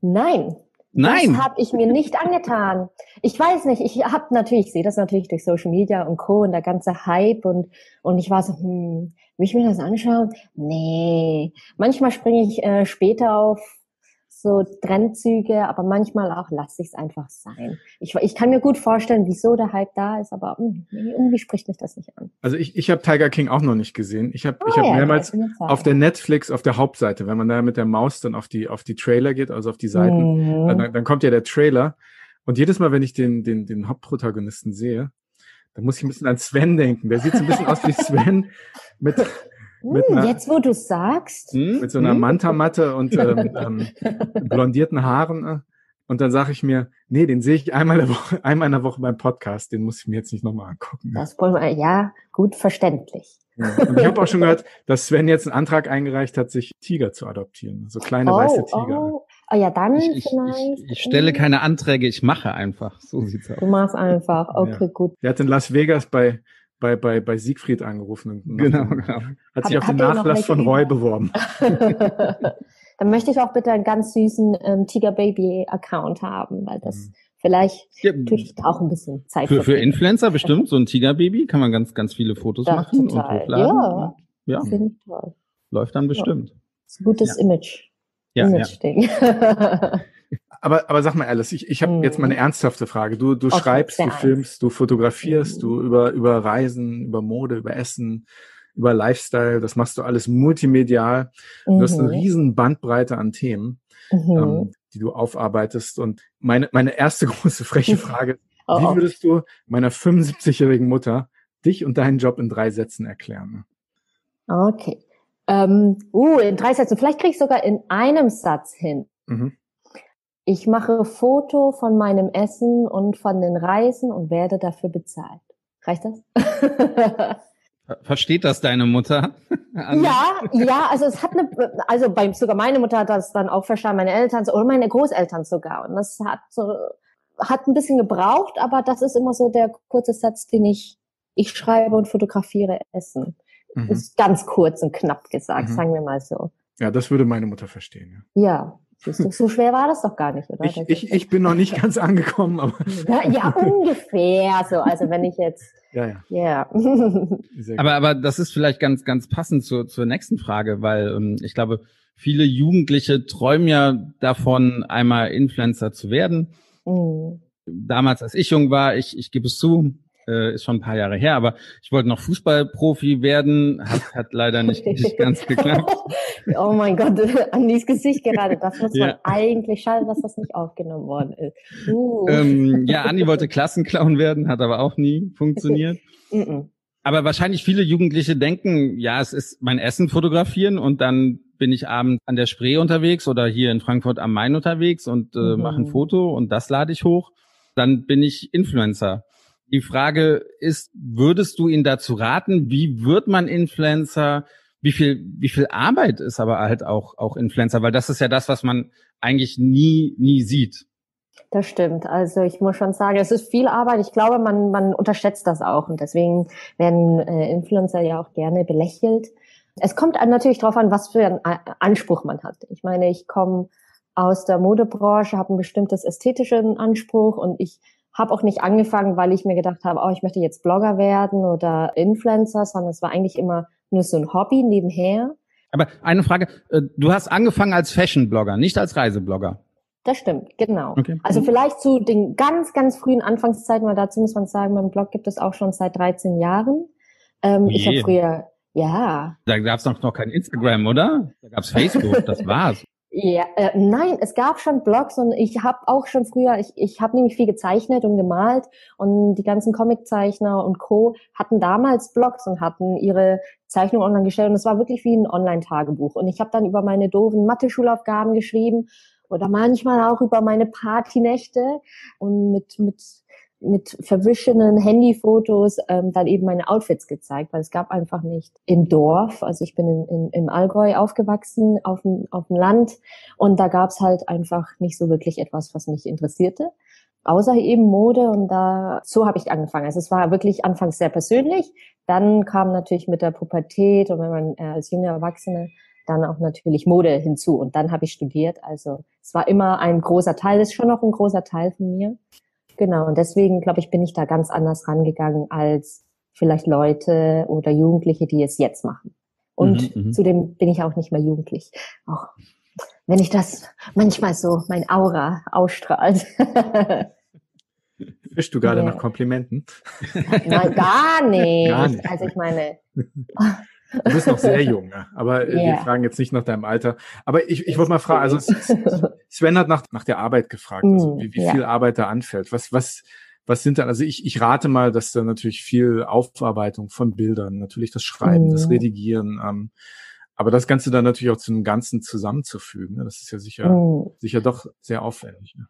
Nein. Nein. Das habe ich mir nicht angetan. Ich weiß nicht, ich habe natürlich, ich sehe das natürlich durch Social Media und Co. und der ganze Hype und und ich war so, hm, will ich mir das anschauen? Nee. Manchmal springe ich äh, später auf so Trennzüge, aber manchmal auch lasse ich es einfach sein. Ich, ich kann mir gut vorstellen, wieso der Hype da ist, aber hm, irgendwie spricht mich das nicht an. Also ich, ich habe Tiger King auch noch nicht gesehen. Ich habe oh, ich hab ja, mehrmals auf der Netflix, auf der Hauptseite, wenn man da mit der Maus dann auf die, auf die Trailer geht, also auf die Seiten, mhm. dann, dann kommt ja der Trailer. Und jedes Mal, wenn ich den, den, den Hauptprotagonisten sehe, dann muss ich ein bisschen an Sven denken. Der sieht so ein bisschen aus wie Sven mit, mit hm, einer, Jetzt, wo du sagst. Hm? Mit so einer hm? Manta-Matte und ähm, ähm, blondierten Haaren. Äh. Und dann sage ich mir, nee, den sehe ich einmal, in der Woche, einmal in der Woche beim Podcast, den muss ich mir jetzt nicht nochmal angucken. Das wollen ja, gut verständlich. Ja. Und ich habe auch schon gehört, dass Sven jetzt einen Antrag eingereicht hat, sich Tiger zu adoptieren. So kleine oh, weiße Tiger. Oh. oh ja, dann ich, vielleicht. Ich, ich, stelle keine Anträge, ich mache einfach. So sieht's aus. Du machst einfach, okay, ja. gut. Der hat in Las Vegas bei bei, bei, bei Siegfried angerufen. Genau, genau. Hat sich auf den Nachlass von Roy beworben. Dann möchte ich auch bitte einen ganz süßen ähm, Tiger Baby Account haben, weil das mhm. vielleicht ja, auch ein bisschen Zeit. Für, für Influencer bestimmt, so ein Tiger Baby kann man ganz, ganz viele Fotos das machen total. und hochladen. Ja, ja. finde ich toll. Läuft dann bestimmt. Ja. ist ein gutes ja. Image. Ja, Image-Ding. Aber, aber sag mal Alice, ich, ich habe hm. jetzt mal eine ernsthafte Frage. Du, du schreibst, du filmst, du fotografierst, hm. du über, über Reisen, über Mode, über Essen, über Lifestyle, das machst du alles multimedial. Mhm. Du hast eine mhm. riesen Bandbreite an Themen, mhm. ähm, die du aufarbeitest. Und meine, meine erste große freche Frage, oh. wie würdest du meiner 75-jährigen Mutter dich und deinen Job in drei Sätzen erklären. Okay. Ähm, uh, in drei Sätzen. Vielleicht kriege ich sogar in einem Satz hin. Mhm. Ich mache Foto von meinem Essen und von den Reisen und werde dafür bezahlt. Reicht das? Versteht das deine Mutter? ja, ja, also es hat eine, also bei, sogar meine Mutter hat das dann auch verstanden, meine Eltern oder meine Großeltern sogar. Und das hat so, hat ein bisschen gebraucht, aber das ist immer so der kurze Satz, den ich, ich schreibe und fotografiere Essen. Mhm. Ist ganz kurz und knapp gesagt, mhm. sagen wir mal so. Ja, das würde meine Mutter verstehen. Ja. ja. So schwer war das doch gar nicht, oder? Ich, ich, ich bin noch nicht ganz angekommen, aber. Ja, ja, ungefähr so. Also wenn ich jetzt. Ja, ja. Ja. aber, aber das ist vielleicht ganz, ganz passend zur, zur nächsten Frage, weil ähm, ich glaube, viele Jugendliche träumen ja davon, einmal Influencer zu werden. Mhm. Damals, als ich jung war, ich, ich gebe es zu, äh, ist schon ein paar Jahre her, aber ich wollte noch Fußballprofi werden, hat, hat leider nicht, nicht ganz geklappt. oh mein Gott, an dieses Gesicht gerade, das muss man ja. eigentlich, schade, dass das nicht aufgenommen worden ist. Uh. Ähm, ja, Andi wollte Klassenclown werden, hat aber auch nie funktioniert. aber wahrscheinlich viele Jugendliche denken, ja, es ist mein Essen fotografieren und dann bin ich abends an der Spree unterwegs oder hier in Frankfurt am Main unterwegs und äh, mhm. mache ein Foto und das lade ich hoch. Dann bin ich Influencer. Die Frage ist, würdest du ihn dazu raten? Wie wird man Influencer? Wie viel, wie viel Arbeit ist aber halt auch, auch Influencer? Weil das ist ja das, was man eigentlich nie, nie sieht. Das stimmt. Also ich muss schon sagen, es ist viel Arbeit. Ich glaube, man, man unterschätzt das auch. Und deswegen werden äh, Influencer ja auch gerne belächelt. Es kommt natürlich darauf an, was für einen Anspruch man hat. Ich meine, ich komme aus der Modebranche, habe ein bestimmtes ästhetischen Anspruch und ich habe auch nicht angefangen, weil ich mir gedacht habe, oh, ich möchte jetzt Blogger werden oder Influencer, sondern es war eigentlich immer nur so ein Hobby nebenher. Aber eine Frage, äh, du hast angefangen als Fashion-Blogger, nicht als Reiseblogger. Das stimmt, genau. Okay. Also vielleicht zu den ganz, ganz frühen Anfangszeiten, weil dazu muss man sagen, mein Blog gibt es auch schon seit 13 Jahren. Ähm, oh ich habe früher, ja. Da gab es noch, noch kein Instagram, oder? Da gab es Facebook, das war's. Ja, äh, nein, es gab schon Blogs und ich habe auch schon früher, ich, ich habe nämlich viel gezeichnet und gemalt und die ganzen Comiczeichner und Co. hatten damals Blogs und hatten ihre Zeichnungen online gestellt und es war wirklich wie ein Online-Tagebuch. Und ich habe dann über meine doofen Mathe-Schulaufgaben geschrieben oder manchmal auch über meine Partynächte und mit, mit mit verwischenen Handyfotos ähm, dann eben meine Outfits gezeigt, weil es gab einfach nicht im Dorf, also ich bin im, im, im Allgäu aufgewachsen, auf dem, auf dem Land und da gab es halt einfach nicht so wirklich etwas, was mich interessierte, außer eben Mode und da so habe ich angefangen. Also es war wirklich anfangs sehr persönlich, dann kam natürlich mit der Pubertät und wenn man äh, als junge Erwachsene dann auch natürlich Mode hinzu und dann habe ich studiert. Also es war immer ein großer Teil, ist schon noch ein großer Teil von mir. Genau, und deswegen, glaube ich, bin ich da ganz anders rangegangen als vielleicht Leute oder Jugendliche, die es jetzt machen. Und mhm, mhm. zudem bin ich auch nicht mehr jugendlich. Auch wenn ich das manchmal so mein Aura ausstrahlt. Fischst du gerade ja. nach Komplimenten? Nein, gar nicht. gar nicht. Also ich meine, Du bist noch sehr jung, ne? aber yeah. wir fragen jetzt nicht nach deinem Alter. Aber ich, ich wollte mal fragen, also Sven hat nach, nach der Arbeit gefragt, also mm, wie, wie ja. viel Arbeit da anfällt. Was, was, was sind da, also ich, ich rate mal, dass da natürlich viel Aufarbeitung von Bildern, natürlich das Schreiben, mm. das Redigieren, ähm, aber das Ganze dann natürlich auch zu einem Ganzen zusammenzufügen, ne? das ist ja sicher, mm. sicher doch sehr aufwendig. Ne?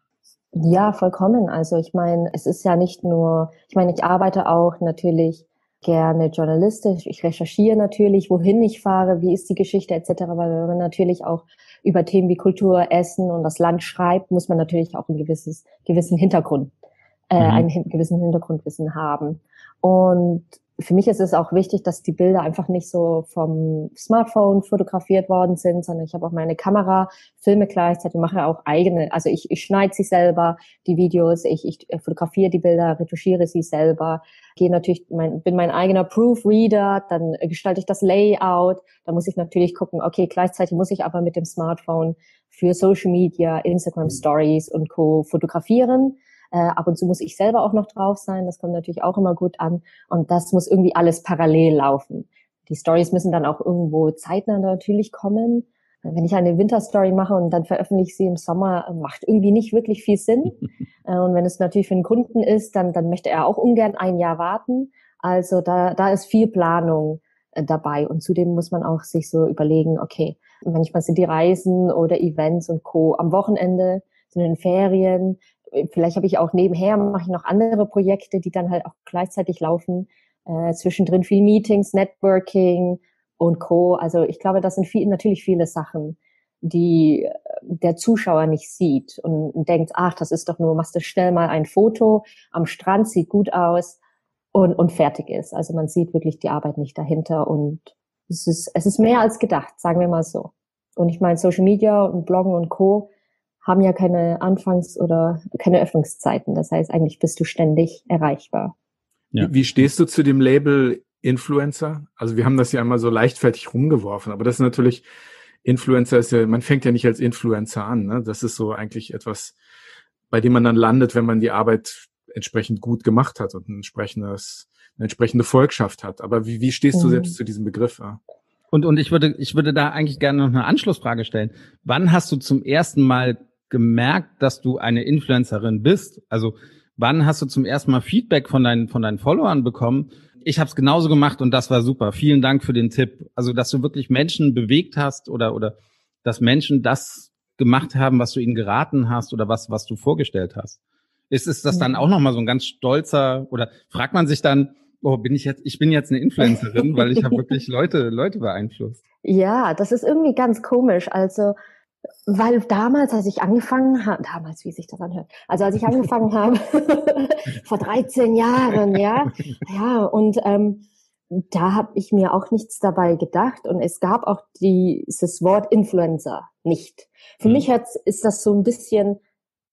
Ja, vollkommen. Also ich meine, es ist ja nicht nur, ich meine, ich arbeite auch natürlich gerne journalistisch. Ich recherchiere natürlich, wohin ich fahre, wie ist die Geschichte etc. Weil wenn man natürlich auch über Themen wie Kultur, Essen und das Land schreibt, muss man natürlich auch ein gewisses, gewissen Hintergrund, äh, mhm. einen gewissen Hintergrundwissen haben. Und für mich ist es auch wichtig, dass die Bilder einfach nicht so vom Smartphone fotografiert worden sind, sondern ich habe auch meine Kamera, filme gleichzeitig, mache auch eigene, also ich, ich schneide sie selber, die Videos, ich, ich fotografiere die Bilder, retuschiere sie selber, gehe natürlich, mein, bin mein eigener Proofreader, dann gestalte ich das Layout, da muss ich natürlich gucken, okay, gleichzeitig muss ich aber mit dem Smartphone für Social Media, Instagram Stories und Co. fotografieren äh, ab und zu muss ich selber auch noch drauf sein. Das kommt natürlich auch immer gut an. Und das muss irgendwie alles parallel laufen. Die Stories müssen dann auch irgendwo zeitnah natürlich kommen. Wenn ich eine Winterstory mache und dann veröffentliche ich sie im Sommer, macht irgendwie nicht wirklich viel Sinn. Äh, und wenn es natürlich für einen Kunden ist, dann, dann möchte er auch ungern ein Jahr warten. Also da, da ist viel Planung äh, dabei. Und zudem muss man auch sich so überlegen, okay, manchmal sind die Reisen oder Events und Co. am Wochenende, sind in den Ferien. Vielleicht habe ich auch nebenher, mache ich noch andere Projekte, die dann halt auch gleichzeitig laufen. Äh, zwischendrin viel Meetings, Networking und Co. Also ich glaube, das sind viel, natürlich viele Sachen, die äh, der Zuschauer nicht sieht und denkt, ach, das ist doch nur, machst du schnell mal ein Foto am Strand, sieht gut aus und, und fertig ist. Also man sieht wirklich die Arbeit nicht dahinter und es ist, es ist mehr als gedacht, sagen wir mal so. Und ich meine, Social Media und Bloggen und Co. haben ja keine Anfangs- oder keine Öffnungszeiten. Das heißt, eigentlich bist du ständig erreichbar. Ja. Wie, wie stehst du zu dem Label Influencer? Also wir haben das ja immer so leichtfertig rumgeworfen, aber das ist natürlich, Influencer ist ja, man fängt ja nicht als Influencer an. Ne? Das ist so eigentlich etwas, bei dem man dann landet, wenn man die Arbeit entsprechend gut gemacht hat und ein entsprechendes, eine entsprechende Volkschaft hat. Aber wie, wie stehst du mhm. selbst zu diesem Begriff? Ja? Und, und ich würde, ich würde da eigentlich gerne noch eine Anschlussfrage stellen. Wann hast du zum ersten Mal gemerkt, dass du eine Influencerin bist? Also wann hast du zum ersten Mal Feedback von deinen, von deinen Followern bekommen? Ich habe es genauso gemacht und das war super. Vielen Dank für den Tipp. Also, dass du wirklich Menschen bewegt hast oder, oder dass Menschen das gemacht haben, was du ihnen geraten hast oder was, was du vorgestellt hast. Ist, ist das dann auch nochmal so ein ganz stolzer oder fragt man sich dann, oh, bin ich jetzt, ich bin jetzt eine Influencerin, weil ich habe wirklich Leute, Leute beeinflusst. Ja, das ist irgendwie ganz komisch. Also, weil damals, als ich angefangen habe, damals, wie sich das anhört, also als ich angefangen habe, vor 13 Jahren, ja, ja, und ähm, da habe ich mir auch nichts dabei gedacht und es gab auch dieses Wort Influencer nicht. Für mhm. mich hat, ist das so ein bisschen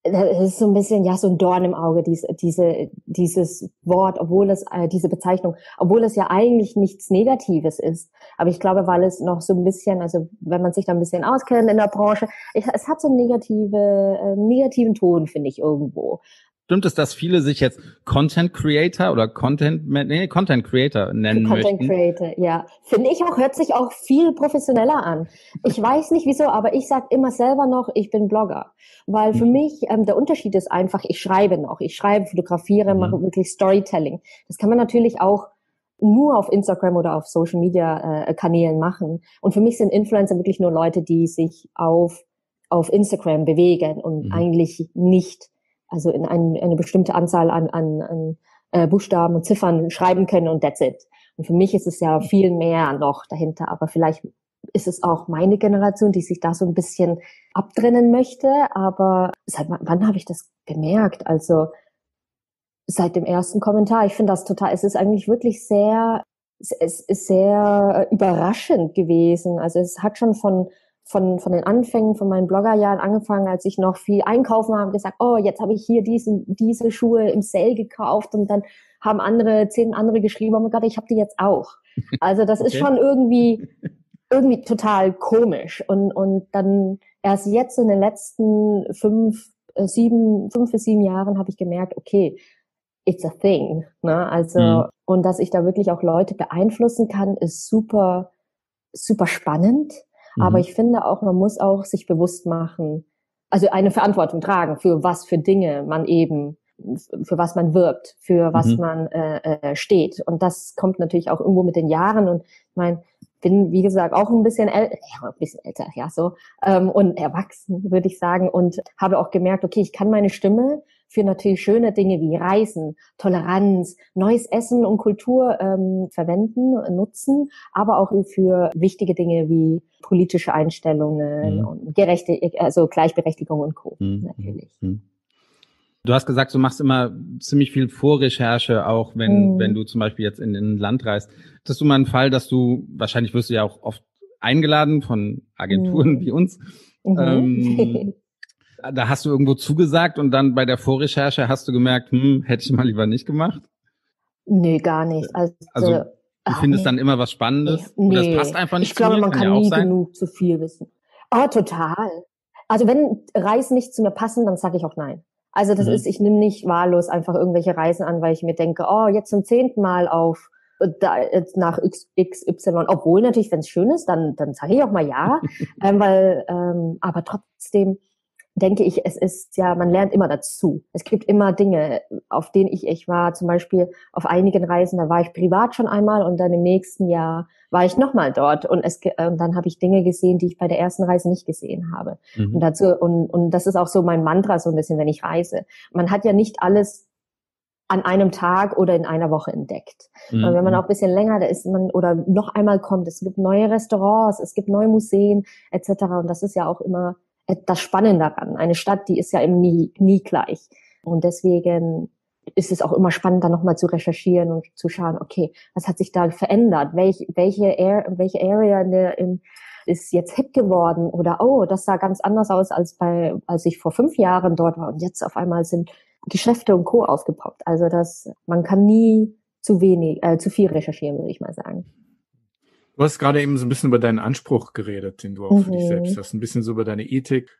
das ist so ein bisschen ja so ein Dorn im Auge diese diese dieses Wort, obwohl es äh, diese Bezeichnung, obwohl es ja eigentlich nichts Negatives ist. Aber ich glaube, weil es noch so ein bisschen, also wenn man sich da ein bisschen auskennt in der Branche, ich, es hat so einen negative äh, negativen Ton, finde ich irgendwo. Stimmt es, dass viele sich jetzt Content Creator oder Content, nee, Content Creator nennen Content möchten? Content Creator, ja. Finde ich auch, hört sich auch viel professioneller an. Ich weiß nicht wieso, aber ich sag immer selber noch, ich bin Blogger. Weil für mhm. mich, ähm, der Unterschied ist einfach, ich schreibe noch. Ich schreibe, fotografiere, mhm. mache wirklich Storytelling. Das kann man natürlich auch nur auf Instagram oder auf Social Media äh, Kanälen machen. Und für mich sind Influencer wirklich nur Leute, die sich auf, auf Instagram bewegen und mhm. eigentlich nicht also in ein, eine bestimmte Anzahl an, an, an äh, Buchstaben und Ziffern schreiben können und that's it. Und für mich ist es ja viel mehr noch dahinter, aber vielleicht ist es auch meine Generation, die sich da so ein bisschen abtrennen möchte. Aber seit wann habe ich das gemerkt? Also seit dem ersten Kommentar. Ich finde das total, es ist eigentlich wirklich sehr, es ist sehr überraschend gewesen. Also es hat schon von von, von den Anfängen von meinen Bloggerjahren angefangen, als ich noch viel einkaufen habe, gesagt, oh, jetzt habe ich hier diesen, diese Schuhe im Sale gekauft und dann haben andere, zehn andere geschrieben, oh mein Gott, ich habe die jetzt auch. Also das okay. ist schon irgendwie, irgendwie total komisch. Und, und dann erst jetzt in den letzten fünf, äh, sieben, fünf bis sieben Jahren habe ich gemerkt, okay, it's a thing. Ne? Also, mhm. und dass ich da wirklich auch Leute beeinflussen kann, ist super, super spannend. Mhm. Aber ich finde auch, man muss auch sich bewusst machen, also eine Verantwortung tragen für was für Dinge man eben für was man wirbt, für was mhm. man äh, äh, steht. Und das kommt natürlich auch irgendwo mit den Jahren. Und ich meine, bin, wie gesagt, auch ein bisschen älter, ja, ein bisschen älter, ja, so, ähm, und erwachsen, würde ich sagen, und habe auch gemerkt, okay, ich kann meine Stimme für natürlich schöne Dinge wie Reisen, Toleranz, neues Essen und Kultur ähm, verwenden, nutzen, aber auch für wichtige Dinge wie politische Einstellungen mhm. und gerechte, also Gleichberechtigung und Co. Mhm. Natürlich. Mhm. Du hast gesagt, du machst immer ziemlich viel Vorrecherche, auch wenn, mhm. wenn du zum Beispiel jetzt in, in ein Land reist. Hattest du mal einen Fall, dass du, wahrscheinlich wirst du ja auch oft eingeladen von Agenturen mhm. wie uns. Mhm. Ähm, da hast du irgendwo zugesagt und dann bei der Vorrecherche hast du gemerkt, hm, hätte ich mal lieber nicht gemacht? Nee, gar nicht. Also, also du ach, findest nee. dann immer was Spannendes? Nee. Oder es passt einfach nicht Ich glaube, man kann, kann nie genug zu viel wissen. Oh, total. Also wenn Reisen nicht zu mir passen, dann sage ich auch nein. Also das mhm. ist, ich nehme nicht wahllos einfach irgendwelche Reisen an, weil ich mir denke, oh, jetzt zum zehnten Mal auf da, nach XY, obwohl natürlich, wenn es schön ist, dann, dann sage ich auch mal ja, ähm, weil, ähm, aber trotzdem, denke ich, es ist ja, man lernt immer dazu. Es gibt immer Dinge, auf denen ich, ich war zum Beispiel auf einigen Reisen, da war ich privat schon einmal und dann im nächsten Jahr war ich nochmal dort und es, und dann habe ich Dinge gesehen, die ich bei der ersten Reise nicht gesehen habe. Mhm. Und dazu, und, und das ist auch so mein Mantra so ein bisschen, wenn ich reise. Man hat ja nicht alles an einem Tag oder in einer Woche entdeckt. Mhm. Und wenn man auch ein bisschen länger da ist, man oder noch einmal kommt, es gibt neue Restaurants, es gibt neue Museen etc. Und das ist ja auch immer das Spannende daran. Eine Stadt, die ist ja eben nie, nie gleich. Und deswegen ist es auch immer spannend, da nochmal zu recherchieren und zu schauen, okay, was hat sich da verändert? Welch, welche, Air, welche Area der, in, ist jetzt hip geworden? Oder, oh, das sah ganz anders aus als bei, als ich vor fünf Jahren dort war. Und jetzt auf einmal sind Geschäfte und Co. aufgepoppt. Also das, man kann nie zu wenig, äh, zu viel recherchieren, würde ich mal sagen. Du hast gerade eben so ein bisschen über deinen Anspruch geredet, den du auch mhm. für dich selbst mhm. hast, ein bisschen so über deine Ethik.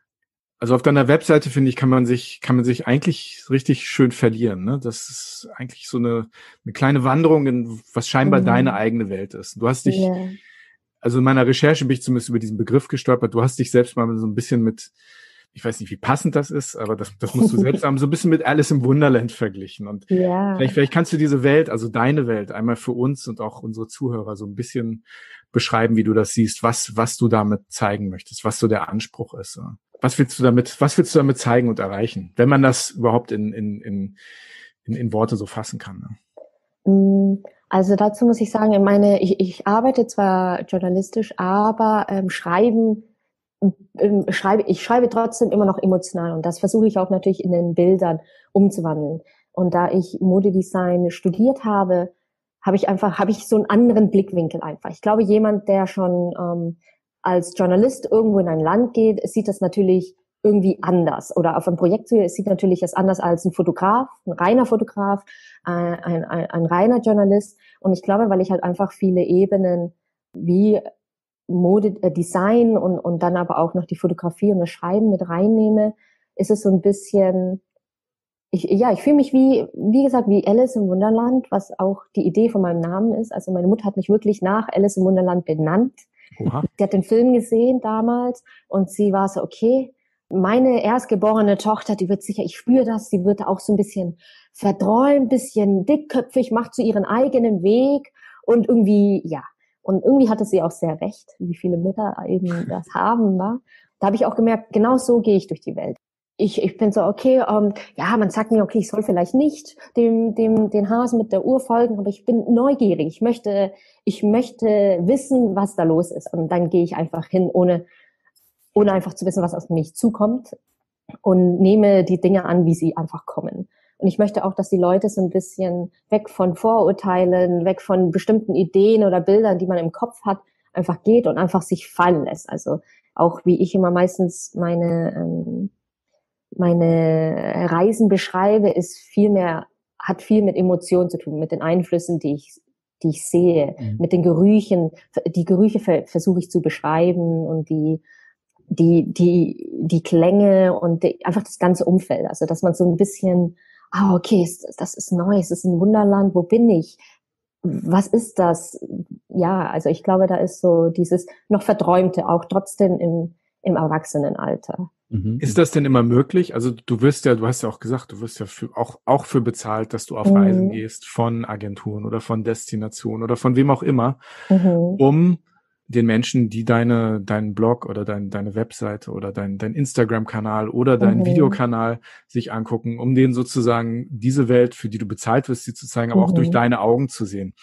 Also auf deiner Webseite, finde ich, kann man sich, kann man sich eigentlich richtig schön verlieren. Ne? Das ist eigentlich so eine, eine kleine Wanderung in was scheinbar mhm. deine eigene Welt ist. Du hast dich, yeah. also in meiner Recherche bin ich zumindest über diesen Begriff gestolpert. Du hast dich selbst mal so ein bisschen mit, ich weiß nicht, wie passend das ist, aber das, das musst du selbst haben, so ein bisschen mit Alice im Wunderland verglichen. Und ja. vielleicht, vielleicht kannst du diese Welt, also deine Welt, einmal für uns und auch unsere Zuhörer so ein bisschen beschreiben, wie du das siehst, was, was du damit zeigen möchtest, was so der Anspruch ist. Was willst du damit, was willst du damit zeigen und erreichen, wenn man das überhaupt in, in, in, in, in Worte so fassen kann? Ne? Mm, also dazu muss ich sagen, meine, ich, ich arbeite zwar journalistisch, aber ähm, schreiben schreibe, ich schreibe trotzdem immer noch emotional und das versuche ich auch natürlich in den Bildern umzuwandeln. Und da ich Modedesign studiert habe, habe ich einfach, habe ich so einen anderen Blickwinkel einfach. Ich glaube, jemand, der schon ähm, als Journalist irgendwo in ein Land geht, sieht das natürlich irgendwie anders. Oder auf einem Projekt sieht natürlich das anders als ein Fotograf, ein reiner Fotograf, ein, ein, ein, ein reiner Journalist. Und ich glaube, weil ich halt einfach viele Ebenen wie Modedesign äh, und, und dann aber auch noch die Fotografie und das Schreiben mit reinnehme, ist es so ein bisschen, ich, ja, ich fühle mich wie, wie gesagt, wie Alice im Wunderland, was auch die Idee von meinem Namen ist. Also meine Mutter hat mich wirklich nach Alice im Wunderland benannt. Oha. Die hat den Film gesehen damals und sie war so, okay, meine erstgeborene Tochter, die wird sicher, ich spüre das, sie wird auch so ein bisschen verträumt, bisschen dickköpfig, macht so ihren eigenen Weg und irgendwie, ja, und irgendwie hatte sie auch sehr recht, wie viele Mütter eben das haben. War. Da habe ich auch gemerkt, genau so gehe ich durch die Welt. Ich, ich bin so, okay, ähm, ja, man sagt mir, okay, ich soll vielleicht nicht dem, dem, den Hasen mit der Uhr folgen, aber ich bin neugierig. Ich möchte, ich möchte wissen, was da los ist. Und dann gehe ich einfach hin, ohne, ohne einfach zu wissen, was auf mich zukommt und nehme die Dinge an, wie sie einfach kommen. Und ich möchte auch, dass die Leute so ein bisschen weg von Vorurteilen, weg von bestimmten Ideen oder Bildern, die man im Kopf hat, einfach geht und einfach sich fallen lässt. Also auch wie ich immer meistens meine, ähm, meine Reisen beschreibe, ist viel mehr, hat viel mit Emotionen zu tun, mit den Einflüssen, die ich, die ich sehe, mhm. mit den Gerüchen. Die Gerüche versuche ich zu beschreiben und die, die, die, die Klänge und die, einfach das ganze Umfeld. Also, dass man so ein bisschen ah, okay, das ist neu, es ist ein Wunderland, wo bin ich? Was ist das? Ja, also ich glaube, da ist so dieses noch Verträumte auch trotzdem im, im Erwachsenenalter. Mhm. Ist das denn immer möglich? Also du wirst ja, du hast ja auch gesagt, du wirst ja für, auch, auch für bezahlt, dass du auf mhm. Reisen gehst von Agenturen oder von Destinationen oder von wem auch immer, mhm. um den Menschen, die deine, deinen Blog oder dein, deine Webseite oder dein, dein Instagram-Kanal oder deinen mhm. Videokanal sich angucken, um denen sozusagen diese Welt, für die du bezahlt wirst, sie zu zeigen, aber mhm. auch durch mhm. deine Augen zu sehen.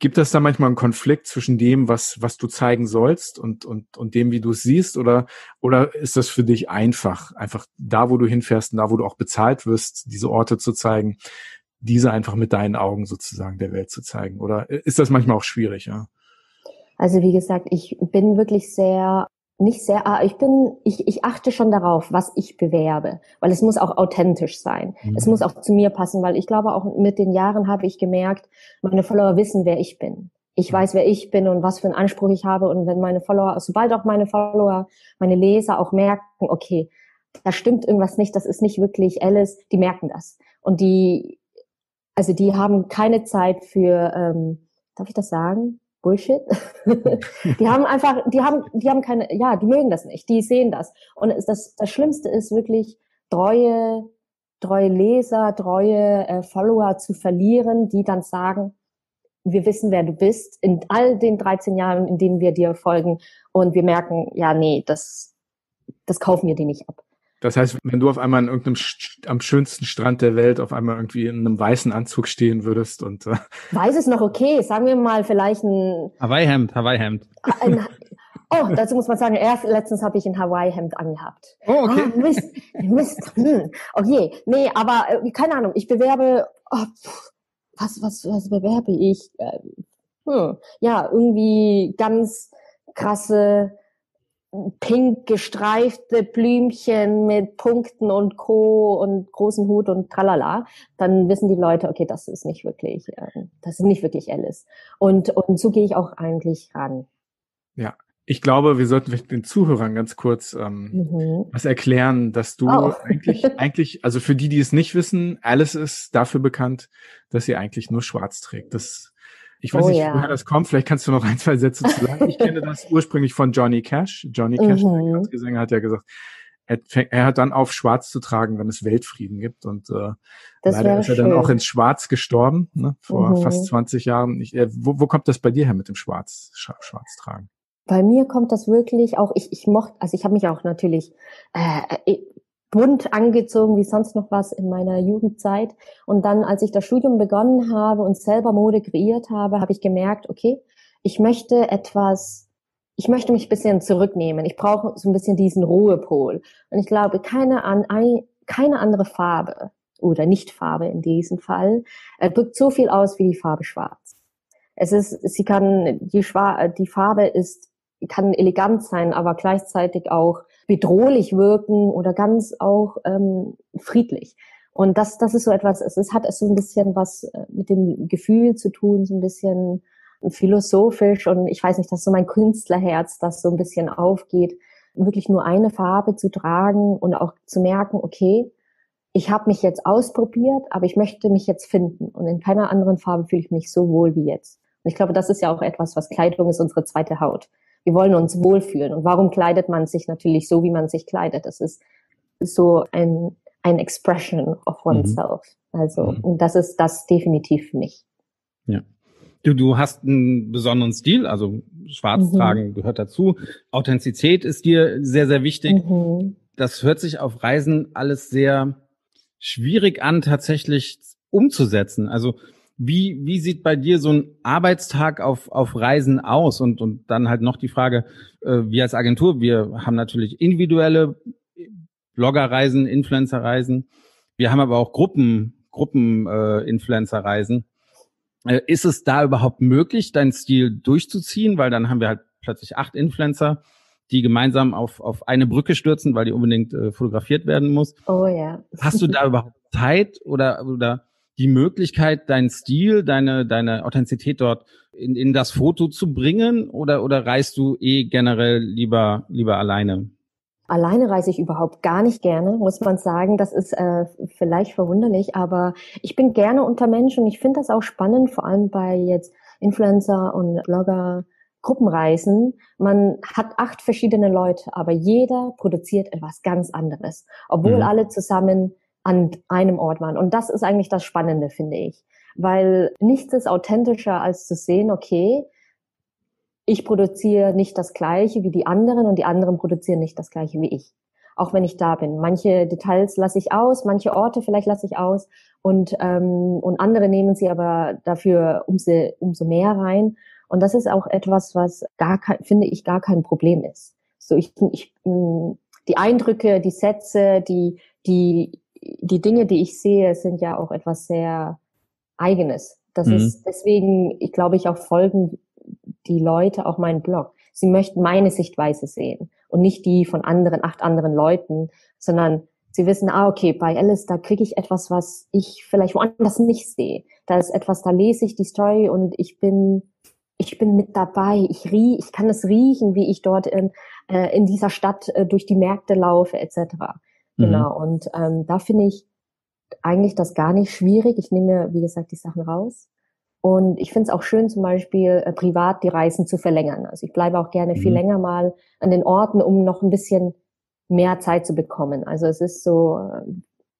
Gibt es da manchmal einen Konflikt zwischen dem, was, was du zeigen sollst und, und, und dem, wie du es siehst? Oder, oder ist das für dich einfach, einfach da, wo du hinfährst und da, wo du auch bezahlt wirst, diese Orte zu zeigen, diese einfach mit deinen Augen sozusagen der Welt zu zeigen? Oder ist das manchmal auch schwierig, ja? Also wie gesagt, ich bin wirklich sehr, nicht sehr, ah, ich bin, ich, ich achte schon darauf, was ich bewerbe, weil es muss auch authentisch sein. Mhm. Es muss auch zu mir passen, weil ich glaube auch mit den Jahren habe ich gemerkt, meine Follower wissen, wer ich bin. Ich weiß, wer ich bin und was für einen Anspruch ich habe. Und wenn meine Follower, sobald auch meine Follower, meine Leser auch merken, okay, da stimmt irgendwas nicht, das ist nicht wirklich Alice, die merken das. Und die, also die haben keine Zeit für, ähm, darf ich das sagen? Bullshit. die haben einfach, die haben, die haben keine, ja, die mögen das nicht, die sehen das. Und das, das Schlimmste ist wirklich treue, treue Leser, treue äh, Follower zu verlieren, die dann sagen, wir wissen, wer du bist, in all den 13 Jahren, in denen wir dir folgen, und wir merken, ja, nee, das, das kaufen wir dir nicht ab. Das heißt, wenn du auf einmal an irgendeinem am schönsten Strand der Welt auf einmal irgendwie in einem weißen Anzug stehen würdest und äh weiß ist noch okay, sagen wir mal vielleicht ein Hawaii-Hemd, Hawaii-Hemd. Oh, dazu muss man sagen, erst letztens habe ich ein Hawaii-Hemd angehabt. Oh, okay. Ah, Mist, Mist. Hm. Okay, nee, aber äh, keine Ahnung, ich bewerbe, oh, was, was, was bewerbe ich? Äh, hm. Ja, irgendwie ganz krasse pink gestreifte Blümchen mit Punkten und Co. und großen Hut und tralala, dann wissen die Leute, okay, das ist nicht wirklich, äh, das ist nicht wirklich Alice. Und, und so gehe ich auch eigentlich ran. Ja, ich glaube, wir sollten den Zuhörern ganz kurz ähm, mhm. was erklären, dass du oh. eigentlich, eigentlich, also für die, die es nicht wissen, Alice ist dafür bekannt, dass sie eigentlich nur schwarz trägt. Das ich weiß oh, nicht, ja. woher das kommt. Vielleicht kannst du noch ein, zwei Sätze zu sagen. Ich kenne das ursprünglich von Johnny Cash. Johnny Cash, mhm. der Sänger, hat ja gesagt, er, er hat dann auf Schwarz zu tragen, wenn es Weltfrieden gibt. Und äh, leider ist er schön. dann auch ins Schwarz gestorben, ne, vor mhm. fast 20 Jahren. Ich, äh, wo, wo kommt das bei dir her mit dem Schwarz, Schwarz tragen? Bei mir kommt das wirklich auch, ich, ich mochte, also ich habe mich auch natürlich äh, bunt angezogen wie sonst noch was in meiner Jugendzeit. Und dann, als ich das Studium begonnen habe und selber Mode kreiert habe, habe ich gemerkt, okay, ich möchte etwas, ich möchte mich ein bisschen zurücknehmen. Ich brauche so ein bisschen diesen Ruhepol. Und ich glaube, keine, an, keine andere Farbe oder Nicht-Farbe in diesem Fall äh, drückt so viel aus wie die Farbe Schwarz. Es ist, sie kann, die, Schwa die Farbe ist, kann elegant sein, aber gleichzeitig auch bedrohlich wirken oder ganz auch ähm, friedlich. Und das, das ist so etwas, es, es hat so ein bisschen was äh, mit dem Gefühl zu tun, so ein bisschen philosophisch und ich weiß nicht, dass so mein Künstlerherz, das so ein bisschen aufgeht, wirklich nur eine Farbe zu tragen und auch zu merken, okay, ich habe mich jetzt ausprobiert, aber ich möchte mich jetzt finden und in keiner anderen Farbe fühle ich mich so wohl wie jetzt. Und ich glaube, das ist ja auch etwas, was Kleidung ist, unsere zweite Haut. Wir wollen uns wohlfühlen. Und warum kleidet man sich natürlich so, wie man sich kleidet? Das ist so ein, ein Expression of mhm. oneself. Mhm. Also, mhm. und das ist das definitiv für mich. Ja. Du, du hast einen besonderen Stil, also schwarz mhm. tragen gehört dazu. Authentizität ist dir sehr, sehr wichtig. Mhm. Das hört sich auf Reisen alles sehr schwierig an, tatsächlich umzusetzen. Also wie, wie sieht bei dir so ein Arbeitstag auf, auf Reisen aus? Und, und dann halt noch die Frage, äh, wir als Agentur, wir haben natürlich individuelle Bloggerreisen, Influencerreisen. Wir haben aber auch Gruppen, Gruppen äh, Influencerreisen. Äh, ist es da überhaupt möglich, deinen Stil durchzuziehen? Weil dann haben wir halt plötzlich acht Influencer, die gemeinsam auf, auf eine Brücke stürzen, weil die unbedingt äh, fotografiert werden muss. Oh ja. Hast du da überhaupt Zeit oder, oder die Möglichkeit, deinen Stil, deine, deine Authentizität dort in, in das Foto zu bringen oder, oder reist du eh generell lieber, lieber alleine? Alleine reise ich überhaupt gar nicht gerne, muss man sagen. Das ist äh, vielleicht verwunderlich, aber ich bin gerne unter Menschen und ich finde das auch spannend, vor allem bei jetzt Influencer und Blogger. Gruppenreisen, man hat acht verschiedene Leute, aber jeder produziert etwas ganz anderes, obwohl mhm. alle zusammen an einem Ort waren. Und das ist eigentlich das Spannende, finde ich. Weil nichts ist authentischer, als zu sehen, okay, ich produziere nicht das Gleiche wie die anderen und die anderen produzieren nicht das Gleiche wie ich. Auch wenn ich da bin. Manche Details lasse ich aus, manche Orte vielleicht lasse ich aus und, ähm, und andere nehmen sie aber dafür umso, umso mehr rein. Und das ist auch etwas, was gar kein, finde ich, gar kein Problem ist. So ich, ich, die Eindrücke, die Sätze, die, die die Dinge, die ich sehe, sind ja auch etwas sehr Eigenes. Das mhm. ist deswegen, ich glaube, ich auch folgen die Leute auch meinen Blog. Sie möchten meine Sichtweise sehen und nicht die von anderen, acht anderen Leuten, sondern sie wissen, ah, okay, bei Alice, da kriege ich etwas, was ich vielleicht woanders nicht sehe. Da ist etwas, da lese ich die Story und ich bin, ich bin mit dabei. Ich riech, ich kann es riechen, wie ich dort in, äh, in dieser Stadt äh, durch die Märkte laufe, etc. Genau. Mhm. Und ähm, da finde ich eigentlich das gar nicht schwierig. Ich nehme mir, wie gesagt, die Sachen raus. Und ich finde es auch schön, zum Beispiel äh, privat die Reisen zu verlängern. Also ich bleibe auch gerne mhm. viel länger mal an den Orten, um noch ein bisschen mehr Zeit zu bekommen. Also es ist so, äh,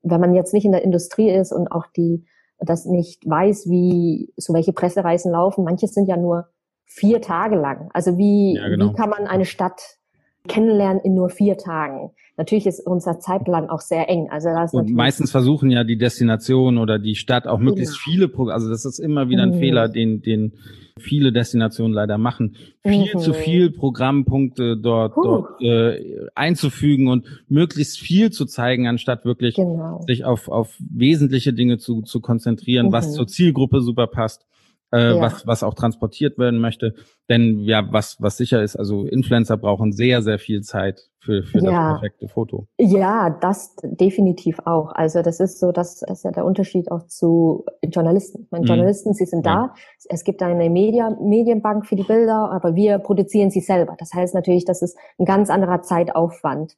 wenn man jetzt nicht in der Industrie ist und auch die das nicht weiß, wie so welche Pressereisen laufen, manches sind ja nur vier Tage lang. Also wie, ja, genau. wie kann man eine Stadt kennenlernen in nur vier Tagen? Natürlich ist unser Zeitplan auch sehr eng. Also das und meistens versuchen ja die Destination oder die Stadt auch möglichst genau. viele, Pro also das ist immer wieder ein mhm. Fehler, den, den viele Destinationen leider machen, viel mhm. zu viel Programmpunkte dort, dort äh, einzufügen und möglichst viel zu zeigen, anstatt wirklich genau. sich auf, auf wesentliche Dinge zu, zu konzentrieren, mhm. was zur Zielgruppe super passt äh, ja. was, was auch transportiert werden möchte. Denn ja, was, was sicher ist, also Influencer brauchen sehr, sehr viel Zeit für, für ja. das perfekte Foto. Ja, das definitiv auch. Also das ist so, das ist ja der Unterschied auch zu Journalisten. Meine, mhm. Journalisten, sie sind ja. da. Es gibt eine Media, Medienbank für die Bilder, aber wir produzieren sie selber. Das heißt natürlich, das ist ein ganz anderer Zeitaufwand.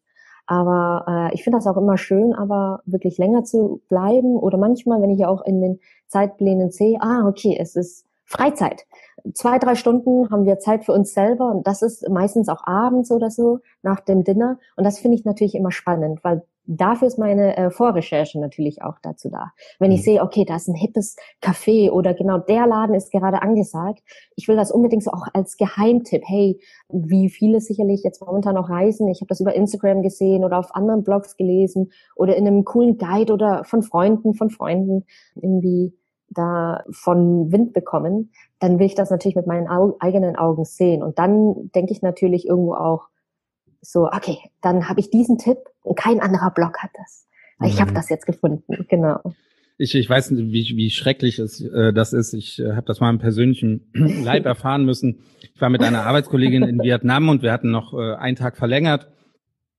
Aber äh, ich finde das auch immer schön, aber wirklich länger zu bleiben oder manchmal, wenn ich auch in den Zeitplänen sehe, ah, okay, es ist Freizeit. Zwei, drei Stunden haben wir Zeit für uns selber und das ist meistens auch abends oder so nach dem Dinner. Und das finde ich natürlich immer spannend, weil dafür ist meine äh, Vorrecherche natürlich auch dazu da. Wenn ich mhm. sehe, okay, da ist ein hippes Café oder genau der Laden ist gerade angesagt, ich will das unbedingt so auch als Geheimtipp. Hey, wie viele sicherlich jetzt momentan noch reisen, ich habe das über Instagram gesehen oder auf anderen Blogs gelesen oder in einem coolen Guide oder von Freunden, von Freunden irgendwie da von Wind bekommen, dann will ich das natürlich mit meinen Au eigenen Augen sehen. Und dann denke ich natürlich irgendwo auch so, okay, dann habe ich diesen Tipp kein anderer Blog hat das. Weil mhm. ich habe das jetzt gefunden, genau. Ich, ich weiß nicht, wie, wie schrecklich es, äh, das ist. Ich äh, habe das mal im persönlichen Leib erfahren müssen. Ich war mit einer Arbeitskollegin in Vietnam und wir hatten noch äh, einen Tag verlängert.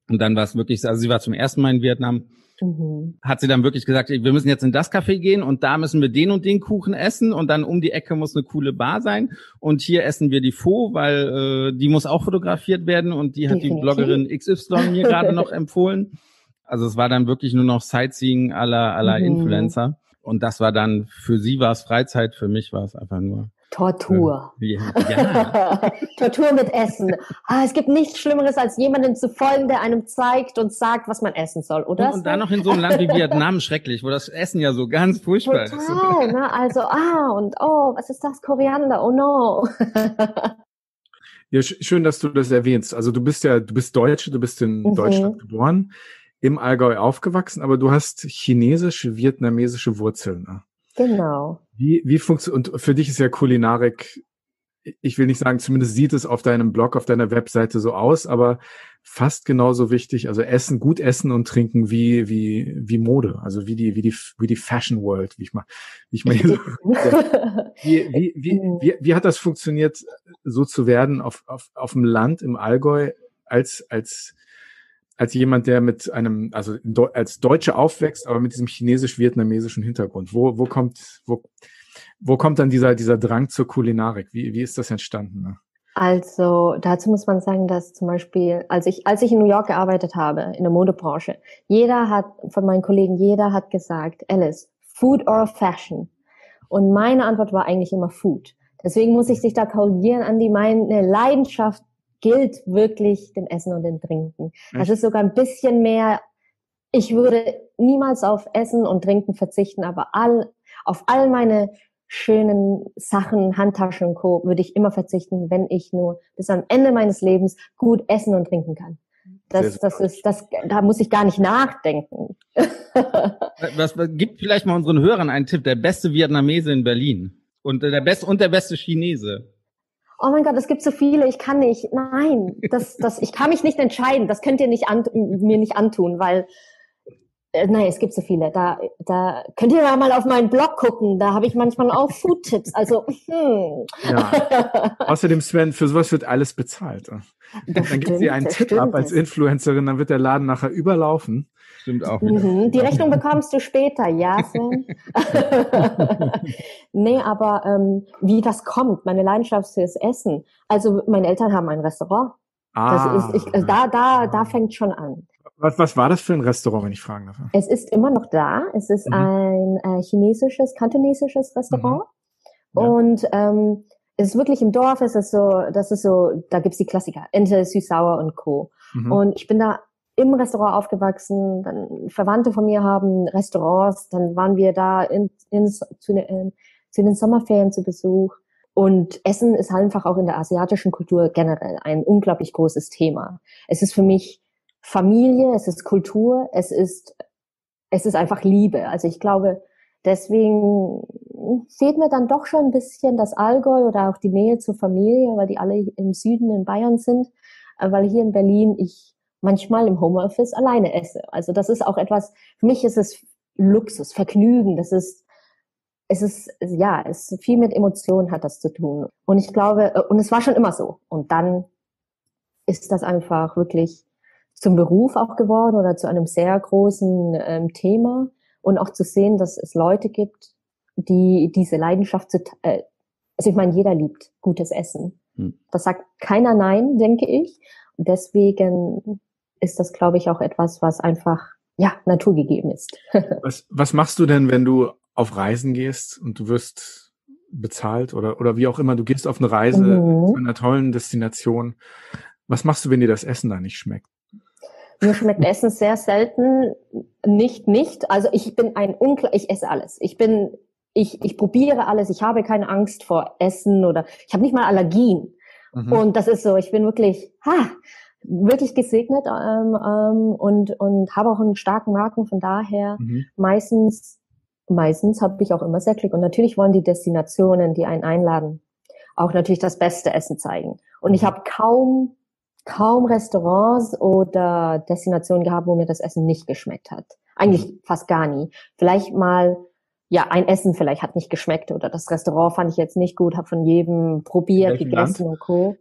Und dann war es wirklich, also sie war zum ersten Mal in Vietnam Mhm. Hat sie dann wirklich gesagt, wir müssen jetzt in das Café gehen und da müssen wir den und den Kuchen essen und dann um die Ecke muss eine coole Bar sein und hier essen wir die Faux, weil äh, die muss auch fotografiert werden und die hat Definitiv. die Bloggerin XY mir gerade noch empfohlen. Also es war dann wirklich nur noch Sightseeing aller aller mhm. Influencer und das war dann für sie war es Freizeit, für mich war es einfach nur Tortur. Ja. ja. Tortur mit Essen. Ah, es gibt nichts Schlimmeres, als jemanden zu folgen, der einem zeigt und sagt, was man essen soll, oder? Und, und dann noch in so einem Land wie Vietnam schrecklich, wo das Essen ja so ganz furchtbar Total, ist. Total, ne? Also, ah, und oh, was ist das? Koriander, oh no. ja, schön, dass du das erwähnst. Also du bist ja, du bist Deutsche, du bist in mhm. Deutschland geboren, im Allgäu aufgewachsen, aber du hast chinesische, vietnamesische Wurzeln. Ne? Genau. Wie, wie funktioniert, und für dich ist ja Kulinarik, ich will nicht sagen, zumindest sieht es auf deinem Blog, auf deiner Webseite so aus, aber fast genauso wichtig, also Essen, gut essen und trinken wie, wie, wie Mode, also wie die, wie die, wie die Fashion World, wie ich mal, wie ich mal hier so, wie, wie, wie, wie, wie hat das funktioniert, so zu werden auf, auf, auf dem Land im Allgäu als, als, als jemand, der mit einem, also als Deutsche aufwächst, aber mit diesem chinesisch-vietnamesischen Hintergrund. Wo, wo kommt, wo, wo kommt dann dieser, dieser Drang zur Kulinarik? Wie, wie ist das entstanden? Ne? Also dazu muss man sagen, dass zum Beispiel, als ich, als ich in New York gearbeitet habe, in der Modebranche, jeder hat, von meinen Kollegen, jeder hat gesagt, Alice, Food or Fashion? Und meine Antwort war eigentlich immer Food. Deswegen muss ich dich da korrigieren, Andi. Meine Leidenschaft gilt wirklich dem Essen und dem Trinken. Das ist sogar ein bisschen mehr, ich würde niemals auf Essen und Trinken verzichten, aber all, auf all meine schönen Sachen, Handtaschen und Co. würde ich immer verzichten, wenn ich nur bis am Ende meines Lebens gut essen und trinken kann. Das, das ist, das, da muss ich gar nicht nachdenken. was, was gibt vielleicht mal unseren Hörern einen Tipp? Der beste Vietnamese in Berlin und der beste und der beste Chinese oh mein Gott, es gibt so viele, ich kann nicht. Nein, das, das, ich kann mich nicht entscheiden. Das könnt ihr nicht an, mir nicht antun, weil äh, nein, es gibt so viele. Da, da könnt ihr mal auf meinen Blog gucken. Da habe ich manchmal auch Food-Tipps. Also, hm. Ja. Außerdem, Sven, für sowas wird alles bezahlt. Das dann stimmt, gibt sie einen Tipp ab als Influencerin, dann wird der Laden nachher überlaufen. Stimmt auch. Mhm. Die Rechnung bekommst du später, ja, Sven? nee, aber ähm, wie das kommt, meine Leidenschaft fürs Essen. Also meine Eltern haben ein Restaurant. Ah. Das ist, ich, also da, da, da fängt schon an. Was, was war das für ein Restaurant, wenn ich fragen darf? Es ist immer noch da. Es ist mhm. ein äh, chinesisches, kantonesisches Restaurant. Mhm. Ja. Und ähm, es ist wirklich im Dorf, ist es so, das ist so, da gibt's die Klassiker, Ente, Süß-Sauer und Co. Mhm. Und ich bin da im Restaurant aufgewachsen, dann Verwandte von mir haben Restaurants, dann waren wir da in, in, zu, in, zu den Sommerferien zu Besuch. Und Essen ist einfach auch in der asiatischen Kultur generell ein unglaublich großes Thema. Es ist für mich Familie, es ist Kultur, es ist, es ist einfach Liebe. Also ich glaube, deswegen fehlt mir dann doch schon ein bisschen das Allgäu oder auch die Nähe zur Familie, weil die alle im Süden in Bayern sind, äh, weil hier in Berlin ich manchmal im Homeoffice alleine esse. Also das ist auch etwas, für mich ist es Luxus, Vergnügen, das ist, es ist, ja, es viel mit Emotionen hat das zu tun. Und ich glaube, äh, und es war schon immer so. Und dann ist das einfach wirklich zum Beruf auch geworden oder zu einem sehr großen ähm, Thema und auch zu sehen, dass es Leute gibt, die diese Leidenschaft zu, äh, also ich meine, jeder liebt gutes Essen. Hm. Das sagt keiner nein, denke ich. Und deswegen ist das, glaube ich, auch etwas, was einfach, ja, naturgegeben ist. was, was machst du denn, wenn du auf Reisen gehst und du wirst bezahlt oder, oder wie auch immer, du gehst auf eine Reise mhm. zu einer tollen Destination. Was machst du, wenn dir das Essen da nicht schmeckt? Mir schmeckt Essen sehr selten nicht nicht. Also ich bin ein unklar, ich esse alles. Ich bin, ich, ich probiere alles. Ich habe keine Angst vor Essen oder ich habe nicht mal Allergien. Mhm. Und das ist so, ich bin wirklich, ha, wirklich gesegnet ähm, ähm, und und habe auch einen starken Marken. Von daher mhm. meistens meistens habe ich auch immer sehr Glück. Und natürlich wollen die Destinationen, die einen einladen, auch natürlich das beste Essen zeigen. Und ich mhm. habe kaum kaum Restaurants oder Destinationen gehabt, wo mir das Essen nicht geschmeckt hat. Eigentlich mhm. fast gar nie. Vielleicht mal, ja, ein Essen vielleicht hat nicht geschmeckt oder das Restaurant fand ich jetzt nicht gut, habe von jedem probiert, gegessen Land? und Co.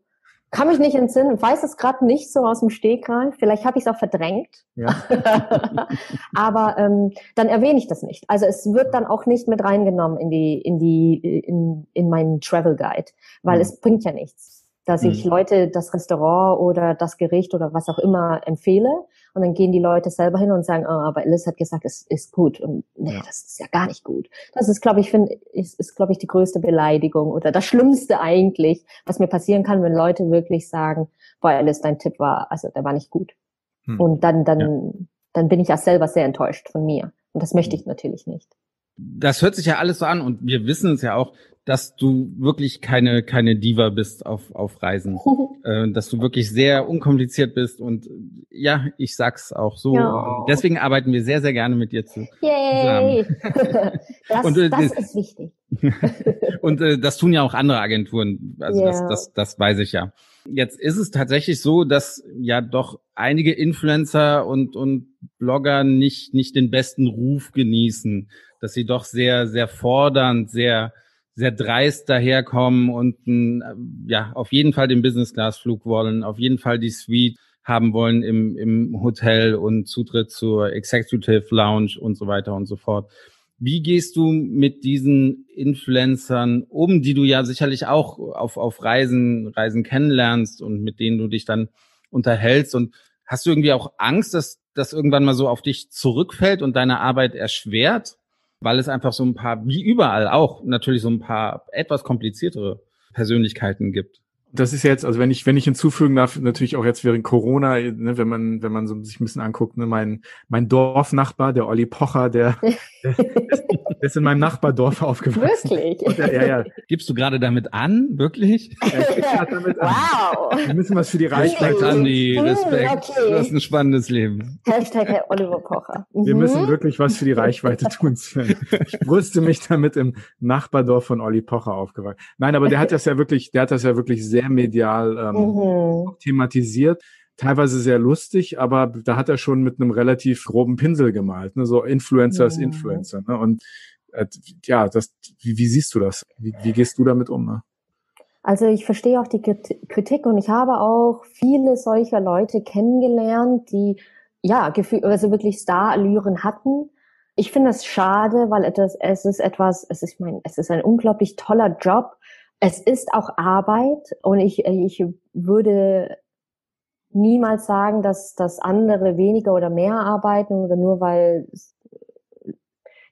Kann mich nicht entsinnen, weiß es gerade nicht so aus dem Stegreif. Vielleicht habe ich es auch verdrängt. Ja. Aber ähm, dann erwähne ich das nicht. Also es wird dann auch nicht mit reingenommen in die in die in, in meinen Travel Guide, weil mhm. es bringt ja nichts dass ich mhm. Leute das Restaurant oder das Gericht oder was auch immer empfehle und dann gehen die Leute selber hin und sagen, oh, aber Alice hat gesagt, es ist gut und nee, ja. das ist ja gar nicht gut. Das ist, glaube ich, finde ist, ist glaube ich die größte Beleidigung oder das Schlimmste eigentlich, was mir passieren kann, wenn Leute wirklich sagen, boah, Alice, dein Tipp war, also der war nicht gut. Hm. Und dann dann ja. dann bin ich ja selber sehr enttäuscht von mir und das möchte hm. ich natürlich nicht das hört sich ja alles so an und wir wissen es ja auch, dass du wirklich keine keine Diva bist auf auf Reisen, äh, dass du wirklich sehr unkompliziert bist und ja, ich sag's auch so. Ja. Deswegen arbeiten wir sehr sehr gerne mit dir zu, Yay. zusammen. das, und, äh, das ist wichtig. und äh, das tun ja auch andere Agenturen, also yeah. das, das das weiß ich ja. Jetzt ist es tatsächlich so, dass ja doch einige Influencer und und Blogger nicht nicht den besten Ruf genießen dass sie doch sehr, sehr fordernd, sehr, sehr dreist daherkommen und ja, auf jeden Fall den Business-Class-Flug wollen, auf jeden Fall die Suite haben wollen im, im Hotel und Zutritt zur Executive Lounge und so weiter und so fort. Wie gehst du mit diesen Influencern um, die du ja sicherlich auch auf, auf Reisen, Reisen kennenlernst und mit denen du dich dann unterhältst? Und hast du irgendwie auch Angst, dass das irgendwann mal so auf dich zurückfällt und deine Arbeit erschwert? Weil es einfach so ein paar, wie überall auch, natürlich so ein paar etwas kompliziertere Persönlichkeiten gibt. Das ist jetzt, also wenn ich, wenn ich hinzufügen darf, natürlich auch jetzt während Corona, ne, wenn man, wenn man so sich ein bisschen anguckt, ne, mein, mein Dorfnachbar, der Olli Pocher, der, der, ist in meinem Nachbardorf aufgewachsen. Wirklich? Der, ja, ja. Gibst du gerade damit an? Wirklich? Ja, damit wow. Wir müssen was für die Reichweite. Respekt, Andi, Respekt. Okay. Du hast ein spannendes Leben. Hashtag Herr Oliver Pocher. Mhm. Wir müssen wirklich was für die Reichweite tun, Sven. Ich brüste mich damit im Nachbardorf von Olli Pocher aufgewachsen. Nein, aber der hat das ja wirklich, der hat das ja wirklich sehr sehr medial ähm, mhm. thematisiert. Teilweise sehr lustig, aber da hat er schon mit einem relativ groben Pinsel gemalt, ne? so Influencer ist mhm. Influencer. Ne? Und äh, ja, das, wie, wie siehst du das? Wie, wie gehst du damit um? Ne? Also ich verstehe auch die Kritik und ich habe auch viele solcher Leute kennengelernt, die ja also wirklich Star-Allüren hatten. Ich finde es schade, weil etwas, es ist etwas, es ist mein, es ist ein unglaublich toller Job es ist auch Arbeit und ich, ich würde niemals sagen, dass, dass andere weniger oder mehr arbeiten oder nur weil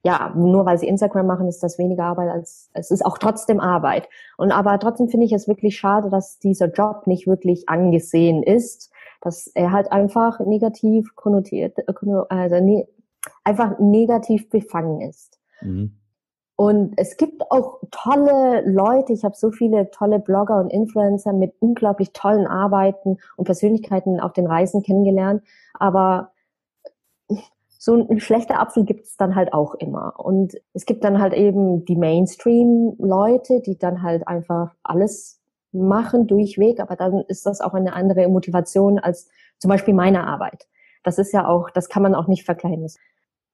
ja, nur weil sie Instagram machen, ist das weniger Arbeit als, es ist auch trotzdem Arbeit. Und aber trotzdem finde ich es wirklich schade, dass dieser Job nicht wirklich angesehen ist, dass er halt einfach negativ konnotiert, äh, also ne, einfach negativ befangen ist. Mhm. Und es gibt auch tolle Leute, ich habe so viele tolle Blogger und Influencer mit unglaublich tollen Arbeiten und Persönlichkeiten auf den Reisen kennengelernt, aber so ein schlechter Apfel gibt es dann halt auch immer. Und es gibt dann halt eben die Mainstream-Leute, die dann halt einfach alles machen durchweg, aber dann ist das auch eine andere Motivation als zum Beispiel meine Arbeit. Das ist ja auch, das kann man auch nicht vergleichen.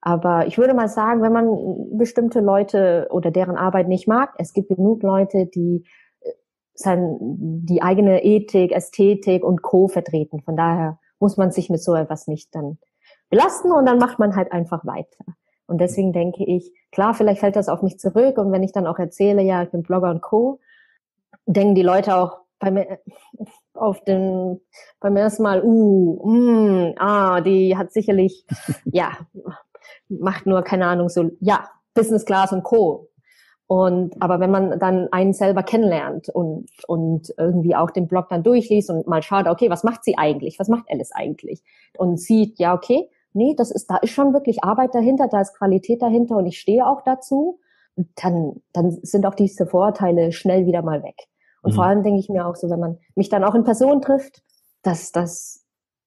Aber ich würde mal sagen, wenn man bestimmte Leute oder deren Arbeit nicht mag, es gibt genug Leute, die äh, sein, die eigene Ethik, Ästhetik und Co. vertreten. Von daher muss man sich mit so etwas nicht dann belasten und dann macht man halt einfach weiter. Und deswegen denke ich, klar, vielleicht fällt das auf mich zurück und wenn ich dann auch erzähle, ja, ich bin Blogger und Co., denken die Leute auch bei mir auf den beim ersten Mal, uh, mm, ah, die hat sicherlich, ja, macht nur keine Ahnung so, ja, Business Class und Co. Und aber wenn man dann einen selber kennenlernt und und irgendwie auch den Blog dann durchliest und mal schaut, okay, was macht sie eigentlich? Was macht Alice eigentlich? Und sieht, ja, okay, nee, das ist, da ist schon wirklich Arbeit dahinter, da ist Qualität dahinter und ich stehe auch dazu, dann, dann sind auch diese Vorurteile schnell wieder mal weg. Und mhm. vor allem denke ich mir auch so, wenn man mich dann auch in Person trifft, dass das,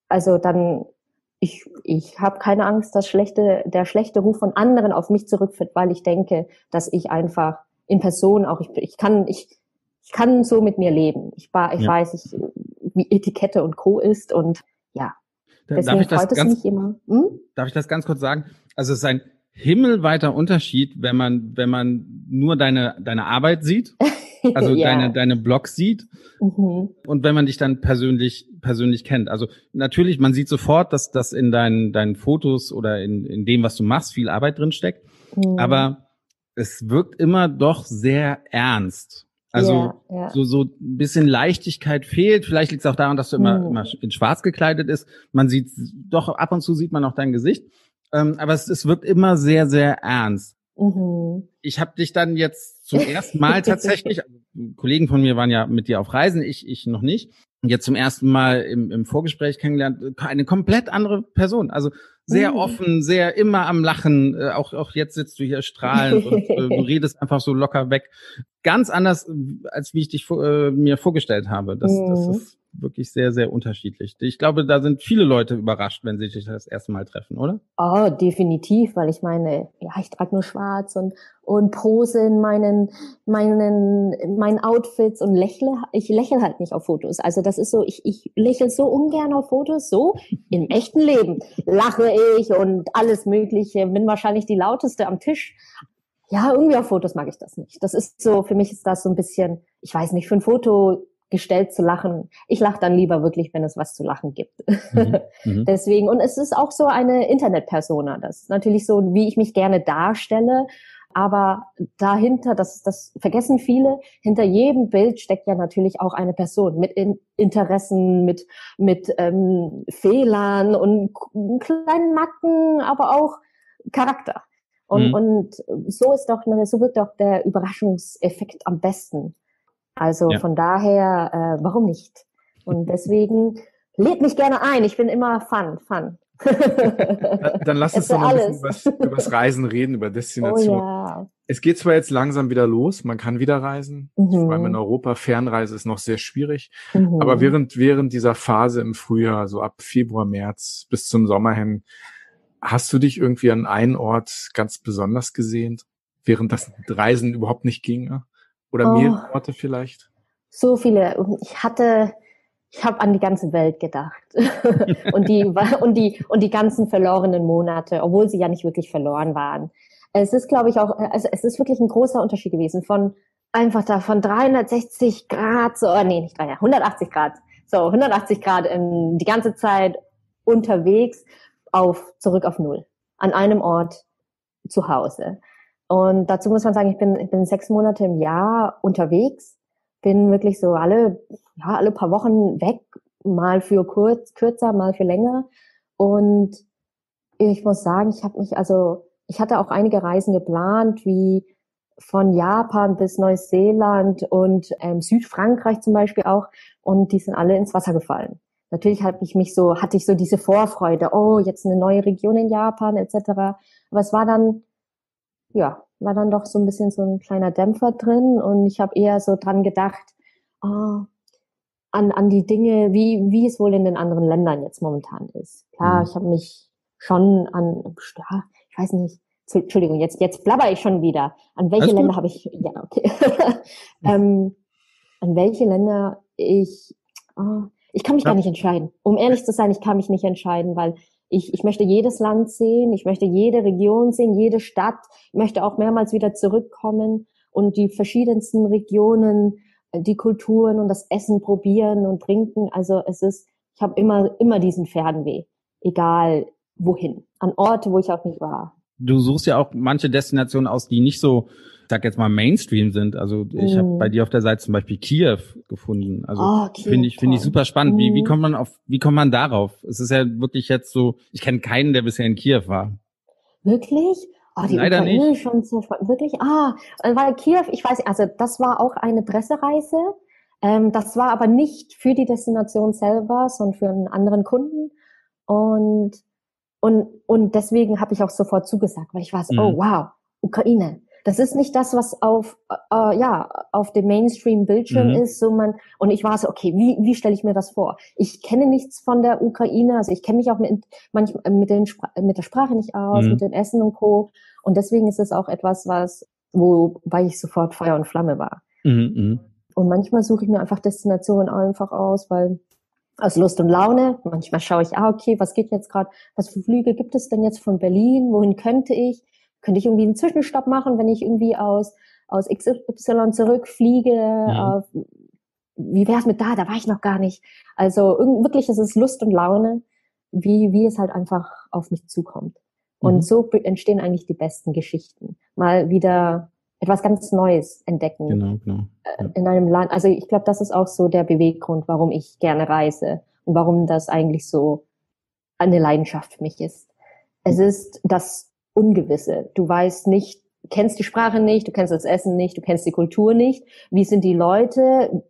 also dann, ich, ich habe keine Angst, dass schlechte, der schlechte Ruf von anderen auf mich zurückführt, weil ich denke, dass ich einfach in Person auch, ich, ich kann, ich, ich kann so mit mir leben. Ich, ich ja. weiß, ich, wie Etikette und Co. ist und ja, Deswegen darf ich das ganz, hm? Darf ich das ganz kurz sagen? Also es ist ein himmelweiter Unterschied, wenn man, wenn man nur deine, deine Arbeit sieht, also ja. deine, deine Blogs sieht mhm. und wenn man dich dann persönlich, persönlich kennt. Also natürlich, man sieht sofort, dass das in deinen, deinen Fotos oder in, in dem, was du machst, viel Arbeit drin steckt. Mhm. Aber es wirkt immer doch sehr ernst. Also ja, ja. so so ein bisschen Leichtigkeit fehlt. Vielleicht liegt es auch daran, dass du immer, mhm. immer in Schwarz gekleidet ist. Man sieht doch ab und zu sieht man auch dein Gesicht, ähm, aber es, es wirkt immer sehr sehr ernst. Mhm. Ich habe dich dann jetzt zum ersten Mal tatsächlich, Kollegen von mir waren ja mit dir auf Reisen, ich ich noch nicht. Jetzt zum ersten Mal im, im Vorgespräch kennengelernt, eine komplett andere Person. Also sehr mhm. offen, sehr immer am Lachen. Äh, auch, auch jetzt sitzt du hier strahlend und äh, du redest einfach so locker weg. Ganz anders, als wie ich dich äh, mir vorgestellt habe. Das, mhm. das ist wirklich sehr, sehr unterschiedlich. Ich glaube, da sind viele Leute überrascht, wenn sie sich das erste Mal treffen, oder? Oh, definitiv, weil ich meine, ja, ich trage nur schwarz und, und pose in meinen, meinen, meinen Outfits und lächle. Ich lächle halt nicht auf Fotos. Also das ist so, ich, ich lächle so ungern auf Fotos, so im echten Leben lache ich und alles Mögliche, bin wahrscheinlich die lauteste am Tisch. Ja, irgendwie auf Fotos mag ich das nicht. Das ist so, für mich ist das so ein bisschen, ich weiß nicht, für ein Foto gestellt zu lachen. Ich lache dann lieber wirklich, wenn es was zu lachen gibt. Mhm. Mhm. Deswegen, und es ist auch so eine Internet-Persona. Das ist natürlich so, wie ich mich gerne darstelle. Aber dahinter, das, das vergessen viele, hinter jedem Bild steckt ja natürlich auch eine Person mit in Interessen, mit, mit ähm, Fehlern und kleinen Macken, aber auch Charakter. Und, mhm. und so ist doch, so wird doch der Überraschungseffekt am besten. Also ja. von daher, äh, warum nicht? Und deswegen lädt mich gerne ein. Ich bin immer Fun, Fun. Dann lass uns doch mal ein bisschen über das Reisen reden, über Destination. Oh, ja. Es geht zwar jetzt langsam wieder los, man kann wieder reisen, mhm. vor allem in Europa. Fernreise ist noch sehr schwierig. Mhm. Aber während, während dieser Phase im Frühjahr, so ab Februar, März bis zum Sommer hin, hast du dich irgendwie an einen Ort ganz besonders gesehen, während das Reisen überhaupt nicht ging? Oder oh, mehrere Orte vielleicht? So viele. Ich hatte, ich habe an die ganze Welt gedacht. und, die, und, die, und die ganzen verlorenen Monate, obwohl sie ja nicht wirklich verloren waren. Es ist, glaube ich, auch, also es ist wirklich ein großer Unterschied gewesen von einfach da von 360 Grad, so, oh, nee, nicht 300, 180 Grad, so 180 Grad in, die ganze Zeit unterwegs auf, zurück auf Null. An einem Ort zu Hause. Und dazu muss man sagen, ich bin, ich bin sechs Monate im Jahr unterwegs, bin wirklich so alle, ja, alle paar Wochen weg, mal für kurz, kürzer, mal für länger. Und ich muss sagen, ich habe mich also ich hatte auch einige Reisen geplant, wie von Japan bis Neuseeland und ähm, Südfrankreich zum Beispiel auch. Und die sind alle ins Wasser gefallen. Natürlich hatte ich mich so, hatte ich so diese Vorfreude, oh, jetzt eine neue Region in Japan etc. Aber es war dann, ja, war dann doch so ein bisschen so ein kleiner Dämpfer drin und ich habe eher so dran gedacht, oh, an, an die Dinge, wie, wie es wohl in den anderen Ländern jetzt momentan ist. Klar, mhm. ich habe mich schon an, ja, ich weiß nicht, Entschuldigung, jetzt, jetzt blabber ich schon wieder. An welche Länder habe ich, ja, okay. ähm, an welche Länder ich, oh, ich kann mich ja. gar nicht entscheiden. Um ehrlich zu sein, ich kann mich nicht entscheiden, weil ich, ich möchte jedes Land sehen, ich möchte jede Region sehen, jede Stadt, ich möchte auch mehrmals wieder zurückkommen und die verschiedensten Regionen, äh, die Kulturen und das Essen probieren und trinken. Also es ist, ich habe immer, immer diesen Fernweh, egal wohin, an Orte, wo ich auch nicht war du suchst ja auch manche Destinationen aus, die nicht so, sag jetzt mal Mainstream sind. Also ich mm. habe bei dir auf der Seite zum Beispiel Kiew gefunden. Also oh, finde ich finde ich super spannend. Mm. Wie wie mhm. kommt man auf wie kommt man darauf? Es ist ja wirklich jetzt so. Ich kenne keinen, der bisher in Kiew war. Wirklich? Oh, die Leider Ukraine nicht. schon so wirklich. Ah, weil Kiew, ich weiß, also das war auch eine Pressereise. Ähm, das war aber nicht für die Destination selber, sondern für einen anderen Kunden. Und und, und deswegen habe ich auch sofort zugesagt, weil ich war so, oh, mhm. oh wow, Ukraine. Das ist nicht das, was auf, äh, ja, auf dem Mainstream-Bildschirm mhm. ist. So man, und ich war so, okay, wie, wie stelle ich mir das vor? Ich kenne nichts von der Ukraine, also ich kenne mich auch mit, manchmal mit, den, mit der Sprache nicht aus, mhm. mit dem Essen und Co. Und deswegen ist es auch etwas, was, wobei ich sofort Feuer und Flamme war. Mhm, mhm. Und manchmal suche ich mir einfach Destinationen einfach aus, weil aus Lust und Laune. Manchmal schaue ich, ah, okay, was geht jetzt gerade, was für Flüge gibt es denn jetzt von Berlin? Wohin könnte ich? Könnte ich irgendwie einen Zwischenstopp machen, wenn ich irgendwie aus, aus XY zurückfliege? Ja. Äh, wie wäre es mit da? Da war ich noch gar nicht. Also wirklich, es ist Lust und Laune, wie, wie es halt einfach auf mich zukommt. Und mhm. so entstehen eigentlich die besten Geschichten. Mal wieder etwas ganz Neues entdecken. Genau, genau. Äh, ja. In einem Land. Also ich glaube, das ist auch so der Beweggrund, warum ich gerne reise und warum das eigentlich so eine Leidenschaft für mich ist. Es ist das Ungewisse. Du weißt nicht, kennst die Sprache nicht, du kennst das Essen nicht, du kennst die Kultur nicht. Wie sind die Leute?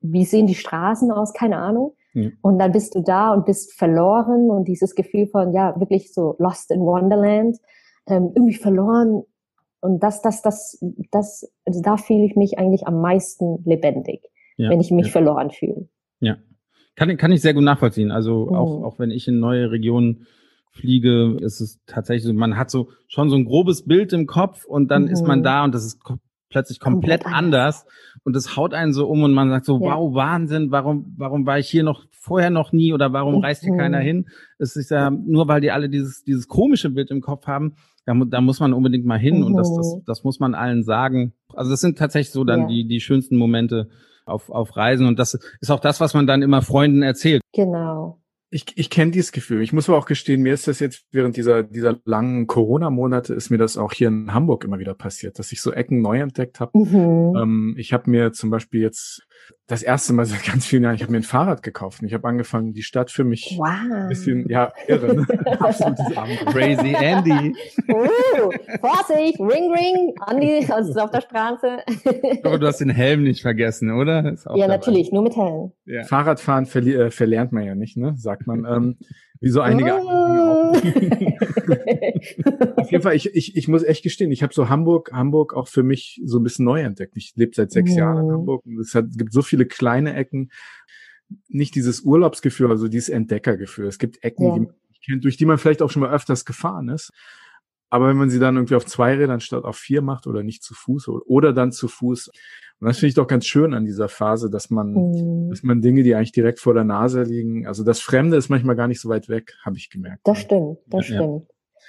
Wie sehen die Straßen aus? Keine Ahnung. Ja. Und dann bist du da und bist verloren und dieses Gefühl von, ja, wirklich so lost in Wonderland, ähm, irgendwie verloren und das, das, das, das, also da fühle ich mich eigentlich am meisten lebendig, ja, wenn ich mich ja. verloren fühle. Ja. Kann, kann ich sehr gut nachvollziehen. Also mhm. auch, auch wenn ich in neue Regionen fliege, ist es tatsächlich so, man hat so schon so ein grobes Bild im Kopf und dann mhm. ist man mhm. da und das ist plötzlich komplett, komplett anders und das haut einen so um und man sagt so, ja. wow, Wahnsinn, warum, warum war ich hier noch vorher noch nie oder warum reist hier keiner mhm. hin? Es ist ja nur, weil die alle dieses, dieses komische Bild im Kopf haben, da, da muss man unbedingt mal hin mhm. und das, das, mhm. das muss man allen sagen. Also das sind tatsächlich so dann ja. die, die schönsten Momente auf, auf Reisen und das ist auch das, was man dann immer Freunden erzählt. Genau. Ich, ich kenne dieses Gefühl. Ich muss aber auch gestehen, mir ist das jetzt während dieser, dieser langen Corona-Monate ist mir das auch hier in Hamburg immer wieder passiert, dass ich so Ecken neu entdeckt habe. Mhm. Ähm, ich habe mir zum Beispiel jetzt das erste Mal seit ganz vielen Jahren, ich habe mir ein Fahrrad gekauft und ich habe angefangen, die Stadt für mich wow. ein bisschen, ja, irre, ne? Absolutes Abenteuer. Crazy Andy. Uh, Vorsicht, Ring Ring, Andy, also ist auf der Straße. Aber du hast den Helm nicht vergessen, oder? ja, dabei. natürlich, nur mit Helm. Ja. Fahrradfahren verli äh, verlernt man ja nicht, ne? Sagt man. Ähm, wie so einige auch. Auf jeden Fall, ich, ich, ich muss echt gestehen, ich habe so Hamburg, Hamburg auch für mich so ein bisschen neu entdeckt. Ich lebe seit sechs Jahren in Hamburg und es hat, gibt so viele kleine Ecken. Nicht dieses Urlaubsgefühl, also dieses Entdeckergefühl. Es gibt Ecken, ja. die man kennt, durch die man vielleicht auch schon mal öfters gefahren ist. Aber wenn man sie dann irgendwie auf zwei Rädern statt auf vier macht oder nicht zu Fuß oder dann zu Fuß, und das finde ich doch ganz schön an dieser Phase, dass man, mhm. dass man Dinge, die eigentlich direkt vor der Nase liegen, also das Fremde ist manchmal gar nicht so weit weg, habe ich gemerkt. Das stimmt, das ja. stimmt.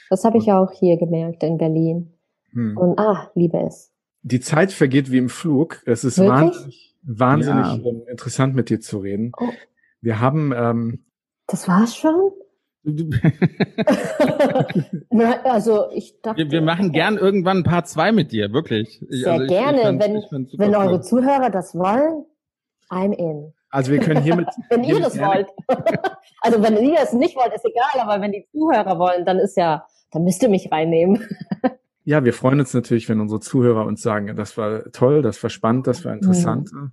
Das habe ich auch hier gemerkt in Berlin. Hm. Und ah, liebe es. Die Zeit vergeht wie im Flug. Es ist Wirklich? wahnsinnig, wahnsinnig ja. interessant mit dir zu reden. Oh. Wir haben. Ähm, das war's schon? also ich dachte, wir, wir machen gern irgendwann ein paar zwei mit dir, wirklich. Sehr also ich, gerne, ich wenn, wenn eure Zuhörer das wollen, I'm in. Also wir können hiermit. wenn ihr das wollt. also wenn ihr es nicht wollt, ist egal, aber wenn die Zuhörer wollen, dann ist ja, dann müsst ihr mich reinnehmen. Ja, wir freuen uns natürlich, wenn unsere Zuhörer uns sagen, das war toll, das war spannend, das war interessant. Mhm.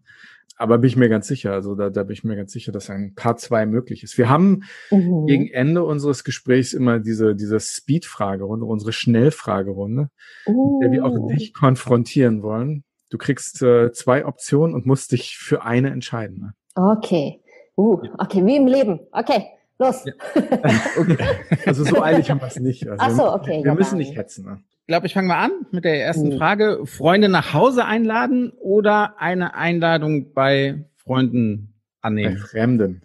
Aber bin ich mir ganz sicher, also da, da bin ich mir ganz sicher, dass ein Part zwei möglich ist. Wir haben mhm. gegen Ende unseres Gesprächs immer diese, diese Speed-Fragerunde, unsere Schnellfragerunde, uh. der wir auch dich konfrontieren wollen. Du kriegst äh, zwei Optionen und musst dich für eine entscheiden. Ne? Okay. Uh, okay, wie im Leben. Okay, los. Ja. okay. Also so eilig haben wir es nicht. Also Ach so, okay. Wir, wir müssen nicht hetzen. Ne? Ich glaube, ich fange mal an mit der ersten mhm. Frage. Freunde nach Hause einladen oder eine Einladung bei Freunden annehmen? Bei Fremden.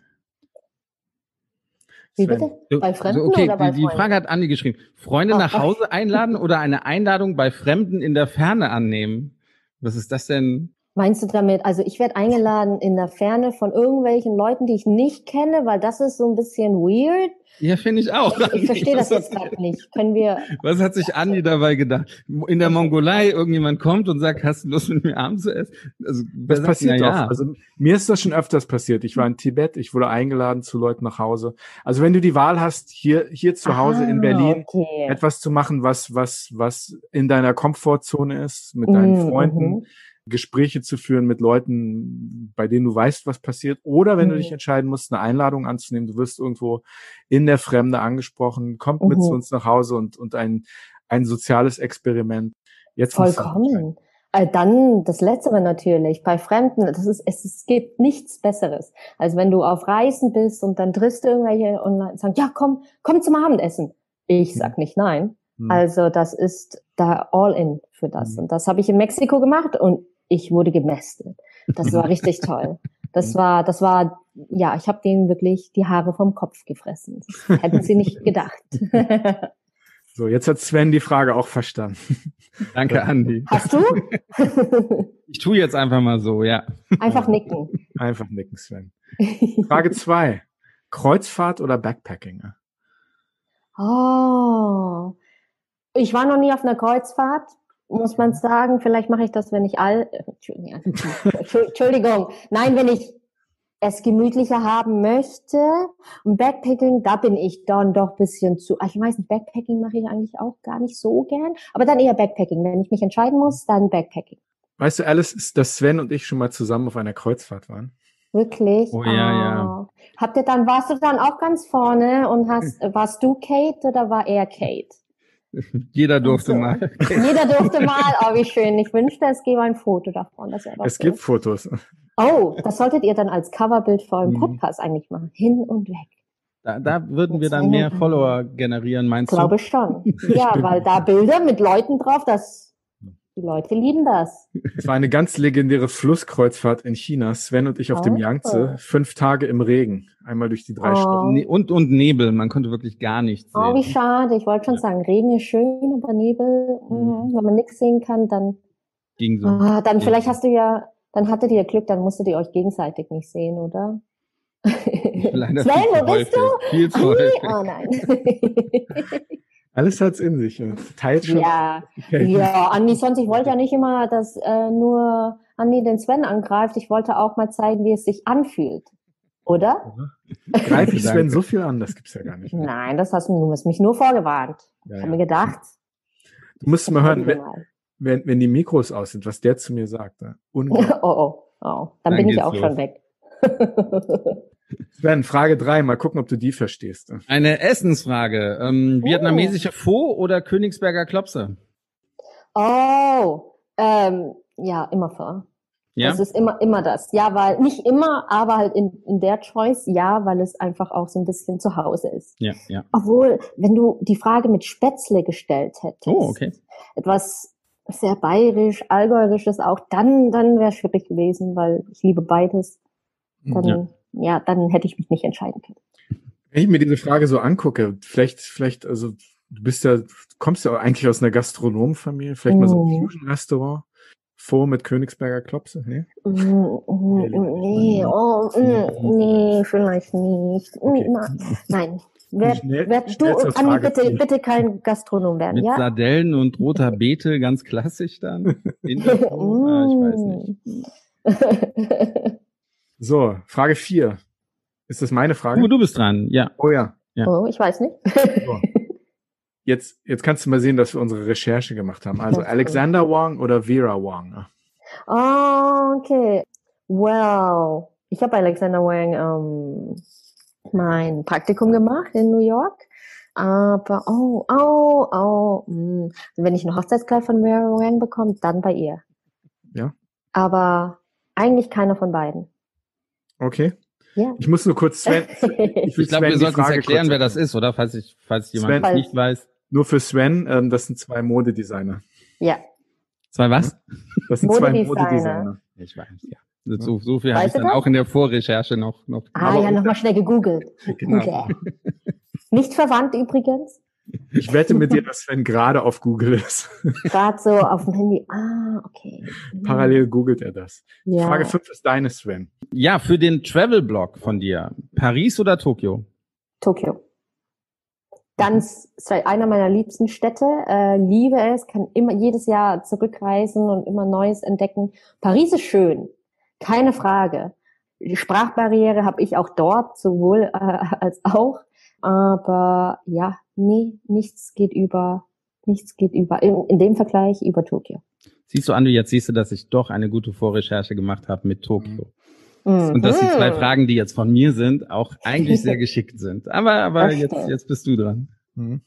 Wie bitte? Bei Fremden okay, oder bei die, die Frage hat Andi geschrieben. Freunde oh, nach Hause einladen oder eine Einladung bei Fremden in der Ferne annehmen? Was ist das denn? Meinst du damit, also ich werde eingeladen in der Ferne von irgendwelchen Leuten, die ich nicht kenne, weil das ist so ein bisschen weird. Ja, finde ich auch. Ich, ich verstehe das jetzt gerade nicht. Können wir. Was hat sich Andi dabei gedacht? In der Mongolei irgendjemand kommt und sagt, hast du Lust mit mir Abend zu essen? Also, das passiert ja, ja. Also mir ist das schon öfters passiert. Ich war in Tibet, ich wurde eingeladen zu Leuten nach Hause. Also wenn du die Wahl hast, hier hier zu Hause ah, in Berlin okay. etwas zu machen, was was was in deiner Komfortzone ist, mit deinen mhm. Freunden. Mhm Gespräche zu führen mit Leuten, bei denen du weißt, was passiert. Oder wenn mhm. du dich entscheiden musst, eine Einladung anzunehmen, du wirst irgendwo in der Fremde angesprochen, kommt mhm. mit zu uns nach Hause und, und ein, ein soziales Experiment. Jetzt Vollkommen. Also dann das Letztere natürlich. Bei Fremden, das ist, es, es gibt nichts Besseres, als wenn du auf Reisen bist und dann triffst du irgendwelche und sagen, ja, komm, komm zum Abendessen. Ich mhm. sag nicht nein. Mhm. Also das ist da all in für das. Mhm. Und das habe ich in Mexiko gemacht und ich wurde gemästet. Das war richtig toll. Das war, das war, ja, ich habe denen wirklich die Haare vom Kopf gefressen. Das hätten sie nicht gedacht. So, jetzt hat Sven die Frage auch verstanden. Danke, Andi. Hast du? Ich tue jetzt einfach mal so, ja. Einfach nicken. Einfach nicken, Sven. Frage zwei: Kreuzfahrt oder Backpacking? Oh, ich war noch nie auf einer Kreuzfahrt muss man sagen, vielleicht mache ich das, wenn ich all, Entschuldigung, nein, wenn ich es gemütlicher haben möchte. Und Backpacking, da bin ich dann doch bisschen zu, ich weiß nicht, Backpacking mache ich eigentlich auch gar nicht so gern, aber dann eher Backpacking. Wenn ich mich entscheiden muss, dann Backpacking. Weißt du, Alice, dass Sven und ich schon mal zusammen auf einer Kreuzfahrt waren? Wirklich? Oh ja, oh. ja. Habt ihr dann, warst du dann auch ganz vorne und hast, warst du Kate oder war er Kate? Jeder durfte also, mal. Jeder durfte mal, oh wie schön. Ich wünschte, es gäbe ein Foto davon. Das es so. gibt Fotos. Oh, das solltet ihr dann als Coverbild für euren mhm. Podcast eigentlich machen. Hin und weg. Da, da würden wir dann mehr Follower generieren, meinst Glaube du? Glaube schon. Ja, weil da Bilder mit Leuten drauf, das die Leute lieben das. Es war eine ganz legendäre Flusskreuzfahrt in China. Sven und ich auf oh. dem Yangtze. Fünf Tage im Regen. Einmal durch die drei oh. Stunden. Und, und Nebel. Man konnte wirklich gar nichts sehen. Oh, wie schade. Ich wollte schon sagen, Regen ist schön, aber Nebel, mhm. mhm. wenn man nichts sehen kann, dann. Ging so. Ah, dann vielleicht hast du ja, dann hattet ihr Glück, dann musstet ihr euch gegenseitig nicht sehen, oder? Sven, wo bist du? Viel zu oh nein. Alles hat's in sich. Teilt schon. Ja, ja, Andi, sonst, ich wollte ja nicht immer, dass äh, nur Andi den Sven angreift. Ich wollte auch mal zeigen, wie es sich anfühlt. Oder? Greife ich Sven so viel an? Das gibt's ja gar nicht. Mehr. Nein, das hast du, du hast mich nur vorgewarnt. Ja, ich habe ja. mir gedacht. Du musst mal hören, wenn, wenn, wenn die Mikros aus sind, was der zu mir sagt. Ne? oh, oh, oh. Dann, Dann bin ich auch los. schon weg. Sven, Frage drei. Mal gucken, ob du die verstehst. Eine Essensfrage. Ähm, oh. Vietnamesische Pho oder Königsberger Klopse? Oh, ähm, ja, immer Pho. Ja? Das ist immer, immer das. Ja, weil, nicht immer, aber halt in, in der Choice, ja, weil es einfach auch so ein bisschen zu Hause ist. Ja, ja. Obwohl, wenn du die Frage mit Spätzle gestellt hättest. Oh, okay. Etwas sehr bayerisch, allgäuerisches auch, dann, dann wäre es schwierig gewesen, weil ich liebe beides. Dann, ja ja, dann hätte ich mich nicht entscheiden können. Wenn ich mir diese Frage so angucke, vielleicht, vielleicht, also du bist ja, kommst ja eigentlich aus einer Gastronomenfamilie, vielleicht mm. mal so ein mhm. Fusion-Restaurant vor mit Königsberger Klopse, ne? Mm, mm, nee, oh, mm, nee, vielleicht nicht. Okay. Nein. Wer, schnell, wer, du, Anni, bitte, bitte kein Gastronom werden, mit ja? Sardellen und roter Beete, ganz klassisch dann. ah, ich weiß nicht. So, Frage vier. Ist das meine Frage? Du, du bist dran, ja. Oh ja. ja. Oh, ich weiß nicht. So. Jetzt, jetzt kannst du mal sehen, dass wir unsere Recherche gemacht haben. Also. Alexander Wang oder Vera Wang? Oh, okay. Well, ich habe bei Alexander Wang ähm, mein Praktikum gemacht in New York. Aber, oh, oh, oh, mh. wenn ich ein Hochzeitskleid von Vera Wang bekomme, dann bei ihr. Ja. Aber eigentlich keiner von beiden. Okay. Ja. Ich muss nur kurz Sven. Ich glaube, wir sollten uns erklären, wer das ist, oder? Falls ich, falls jemand Sven. es nicht weiß. Nur für Sven, ähm, das sind zwei Modedesigner. ja. Zwei was? Das sind zwei Modedesigner. Modedesigner. Ich weiß, ja. So, so viel habe ich dann das? auch in der Vorrecherche noch. noch Ah, ja, nochmal schnell gegoogelt. Genau. Okay. Nicht verwandt übrigens. Ich wette mit dir, dass Sven gerade auf Google ist. Gerade so auf dem Handy. Ah, okay. Mhm. Parallel googelt er das. Ja. Frage 5 ist deine, Sven. Ja, für den Travel-Blog von dir. Paris oder Tokio? Tokio. Ganz, ist einer meiner liebsten Städte, äh, liebe es, kann immer jedes Jahr zurückreisen und immer Neues entdecken. Paris ist schön, keine Frage. Die Sprachbarriere habe ich auch dort, sowohl äh, als auch. Aber ja, nee, nichts geht über, nichts geht über, in, in dem Vergleich über Tokio. Siehst du, Andi, jetzt siehst du, dass ich doch eine gute Vorrecherche gemacht habe mit Tokio. Mhm. Und dass die zwei Fragen, die jetzt von mir sind, auch eigentlich sehr geschickt sind. Aber, aber Das jetzt, jetzt bist du dran. Mhm.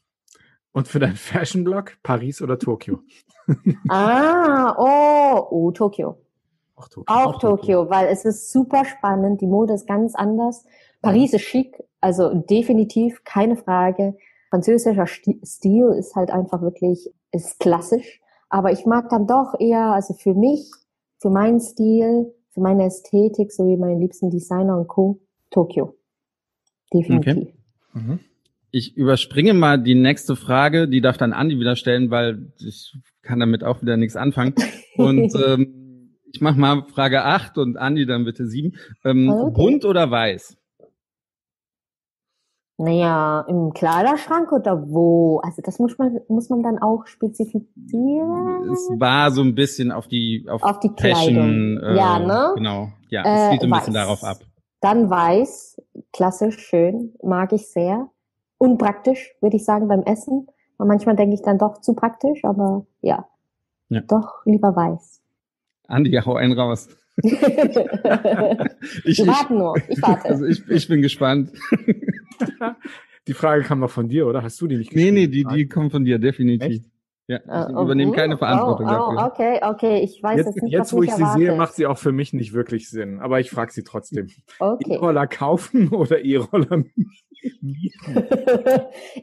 Und für deinen Fashion-Blog Paris oder Tokio? Ah, oh, oh, Tokio. Auch Tokio. Auch Tokio, weil es ist super spannend. Die Mode ist ganz anders. Paris ist schick, also definitiv keine Frage. Französischer Sti- Stil ist halt einfach wirklich, ist klassisch. Aber ich mag dann doch eher, also für mich, für meinen Stil, für meine Ästhetik, sowie meine liebsten Designer und Co. Tokio. Definitiv. Mhm. Ich überspringe mal die nächste Frage, die darf dann Andi wieder stellen, weil ich kann damit auch wieder nichts anfangen. Und ähm, ich mache mal Frage 8 und Andi dann bitte 7. Ähm, Okay. Bunt oder weiß? Naja, im Kleiderschrank oder wo? Also das muss man, muss man dann auch spezifizieren. Es war so ein bisschen auf die auf, Auf die Fashion. Kleidung. Ja, ne? Genau. Ja, Äh, es geht ein bisschen weiß. darauf ab. Dann weiß, klassisch, schön, mag ich sehr. Unpraktisch, würde ich sagen, beim Essen. Und manchmal denke ich dann doch zu praktisch, aber ja. Ja. Doch lieber weiß. Andi, hau einen raus. Ich, ich, warte nur, ich warte. also ich, ich bin gespannt. Die Frage kam noch von dir, oder? Hast du die nicht Nee, nee, geschrieben? die, die kommt von dir, definitiv. Ja, ich Äh, übernehme oh, keine Verantwortung oh, oh, dafür. Okay, okay, ich weiß Jetzt, nicht, jetzt wo ich sie erwartet. sehe, macht sie auch für mich nicht wirklich Sinn. Aber ich frage sie trotzdem. Okay. E-Roller kaufen oder E-Roller mieten?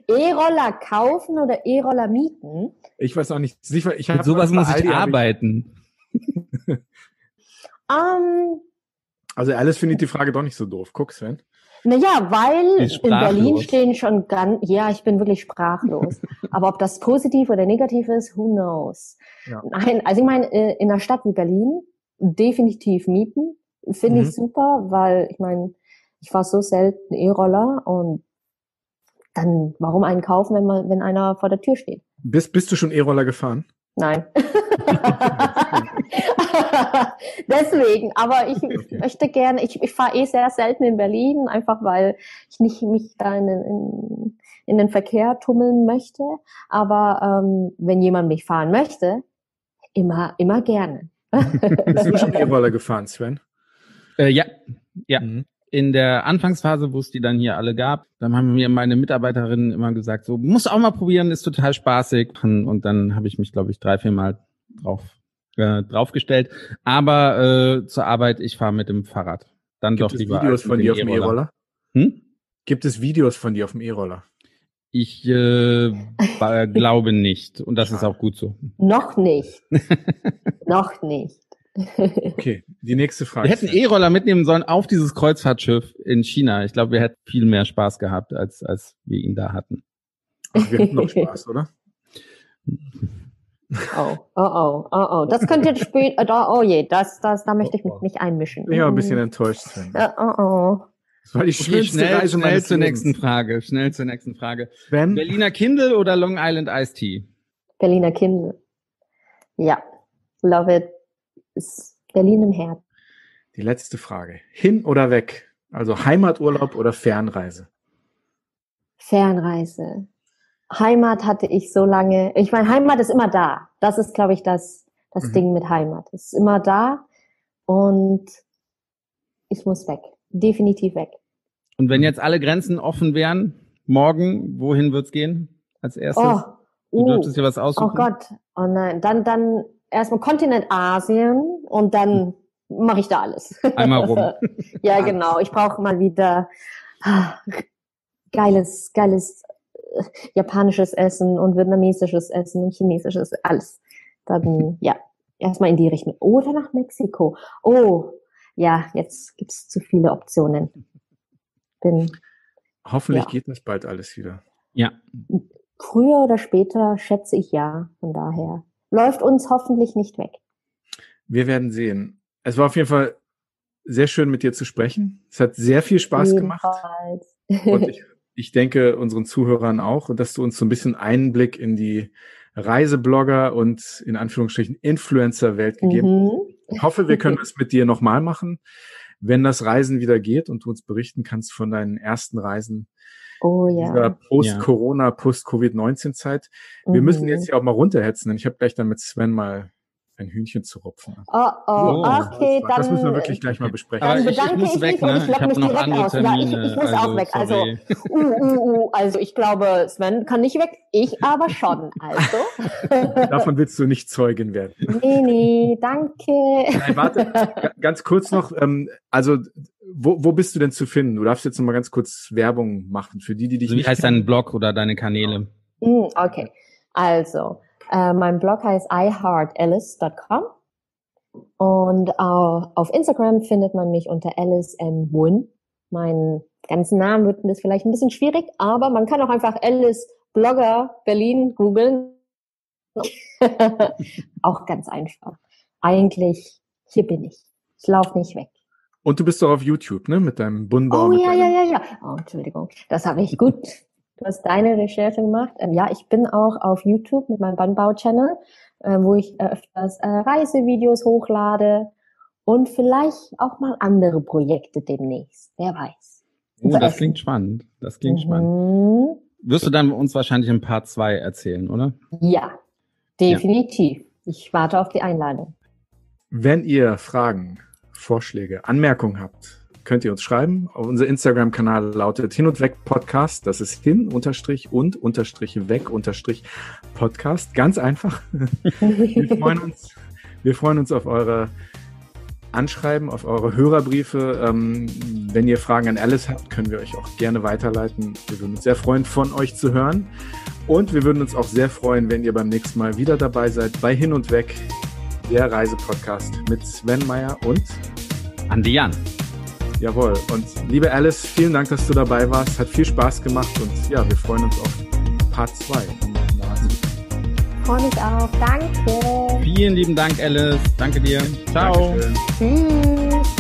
E-Roller kaufen oder E-Roller mieten? Ich weiß auch nicht. Ich, ich Mit sowas muss ich arbeiten. Ähm, Also Alice findet die Frage doch nicht so doof. Guck, Sven. Naja, weil in Berlin stehen schon ganz, ja, ich bin wirklich sprachlos. Aber ob das positiv oder negativ ist, who knows? Ja. Nein, also ich meine, äh, in einer Stadt wie Berlin definitiv mieten, finde Mhm. ich super, weil ich meine, ich fahre so selten E-Roller und dann warum einen kaufen, wenn man, wenn einer vor der Tür steht? Bist, bist du schon E-Roller gefahren? Nein. Deswegen, aber ich Okay. möchte gerne, ich, ich fahre eh sehr selten in Berlin, einfach weil ich nicht mich da in, den- in, in den Verkehr tummeln möchte. Aber ähm, wenn jemand mich fahren möchte, immer, immer gerne. Bist du schon E-Roller gefahren, Sven? Äh, ja, ja. Mhm. In der Anfangsphase, wo es die dann hier alle gab, dann haben mir meine Mitarbeiterinnen immer gesagt, so, muss auch mal probieren, ist total spaßig. Und dann habe ich mich, glaube ich, drei, vier Mal drauf, äh, draufgestellt. Aber äh, zur Arbeit, ich fahre mit dem Fahrrad. Dann Gibt doch es lieber Videos von dir auf dem E-Roller? Hm? Gibt es Videos von dir auf dem E-Roller? Ich äh, ba- glaube nicht. Und das ist auch gut so. Noch nicht. Noch nicht. Okay, die nächste Frage. Wir hätten. E-Roller mitnehmen sollen auf dieses Kreuzfahrtschiff in China. Ich glaube, wir hätten viel mehr Spaß gehabt, als, als wir ihn da hatten. Ach, wir hatten noch Spaß, oder? Oh, oh, oh, oh, oh. Das könnte jetzt später, da, oh je, das, das, da möchte ich mich nicht einmischen. Ich war ein bisschen enttäuscht. Ja, oh, oh. Das war die Okay, schnell, Reise schnell meines zur Lebens. nächsten Frage. Schnell zur nächsten Frage. Sven, Berliner Kindle oder Long Island Iced Tea? Berliner Kindle. Ja, love it. Ist Berlin im Herzen. die letzte Frage. Hin oder weg? Also Heimaturlaub oder Fernreise? Fernreise. Heimat hatte ich so lange. Ich meine, Heimat ist immer da. Das ist, glaube ich, das, das Mhm. Ding mit Heimat. Es ist immer da und ich muss weg. Definitiv weg. Und wenn jetzt alle Grenzen offen wären, morgen, wohin wird's gehen als erstes? Oh, du uh, dürftest dir was aussuchen. oh Gott. Oh nein. Dann, dann erstmal Kontinent Asien und dann mache ich da alles. Einmal rum. ja, genau. Ich brauche mal wieder ah, geiles, geiles japanisches Essen und vietnamesisches Essen und chinesisches, alles. Dann, ja, erstmal in die Richtung. Oder nach Mexiko. Oh, ja, jetzt gibt's zu viele Optionen. Bin Hoffentlich Ja. geht das bald alles wieder. Ja. früher oder später, schätze ich ja. Von daher läuft uns hoffentlich nicht weg. Wir werden sehen. Es war auf jeden Fall sehr schön, mit dir zu sprechen. Es hat sehr viel Spaß gemacht. Jedenfalls. Und ich, ich denke unseren Zuhörern auch. Dass du uns so ein bisschen Einblick in die Reiseblogger und in Anführungsstrichen Influencer-Welt gegeben mhm. Ich hoffe, wir können es mit dir nochmal machen, wenn das Reisen wieder geht und du uns berichten kannst von deinen ersten Reisen Oh dieser ja. Post-Corona, Post-Covid-19-Zeit. Wir müssen Mhm. jetzt hier auch mal runterhetzen, denn ich habe gleich dann mit Sven mal ein Hühnchen zu rupfen. Oh, oh, Oh, okay, dann. das müssen wir wirklich gleich mal besprechen. Aber Dann ich, ich muss ich weg, ne? ich Ich habe mich noch direkt andere aus. Ja, ich- Termine. ich muss auch weg, also-. Uh, uh, uh. Also ich glaube, Sven kann nicht weg, ich aber schon. Also. Davon willst du nicht Zeugin werden. nee, nee, danke. Nein, warte, ga- ganz kurz noch, ähm, also wo, wo bist du denn zu finden? Du darfst jetzt noch mal ganz kurz Werbung machen für die, die dich Also, wie nicht heißt kennen. dein Blog oder deine Kanäle? Hm, okay, also äh, mein Blog heißt iheartalice.com und äh, auf Instagram findet man mich unter Alice M. Wun. Meinen ganzen Namen wird das vielleicht ein bisschen schwierig, aber man kann auch einfach Alice Blogger Berlin googeln. auch ganz einfach. Eigentlich, hier bin ich. Ich laufe nicht weg. Und du bist doch auf YouTube, ne? Mit deinem Bunnbaum. Oh ja, ja, ja, ja. Oh, Entschuldigung. Das habe ich gut. Du hast deine Recherche gemacht. Ähm, ja, ich bin auch auf YouTube mit meinem Bandbau-Channel, äh, wo ich äh, öfters äh, Reisevideos hochlade und vielleicht auch mal andere Projekte demnächst. Wer weiß. Oh, das essen. klingt spannend. Das klingt spannend. Mhm. Wirst du dann uns wahrscheinlich in Part 2 erzählen, oder? Ja, definitiv. Ich warte auf die Einladung. Wenn ihr Fragen, Vorschläge, Anmerkungen habt, könnt ihr uns schreiben. Unser Instagram-Kanal lautet Hin und Weg Podcast. Das ist hin unterstrich und unterstrich weg unterstrich Podcast. Ganz einfach. Wir freuen uns, wir freuen uns auf eure Anschreiben, auf eure Hörerbriefe. Ähm, wenn ihr Fragen an Alice habt, können wir euch auch gerne weiterleiten. Wir würden uns sehr freuen, von euch zu hören. Und wir würden uns auch sehr freuen, wenn ihr beim nächsten Mal wieder dabei seid bei Hin und Weg, der Reisepodcast mit Sven Meyer und Andi Jan. Jawohl. Und liebe Alice, vielen Dank, dass du dabei warst. Hat viel Spaß gemacht und ja, wir freuen uns auf Part 2. Freue mich auch. Danke. Vielen lieben Dank, Alice. Danke dir. Ciao. Dankeschön. Tschüss.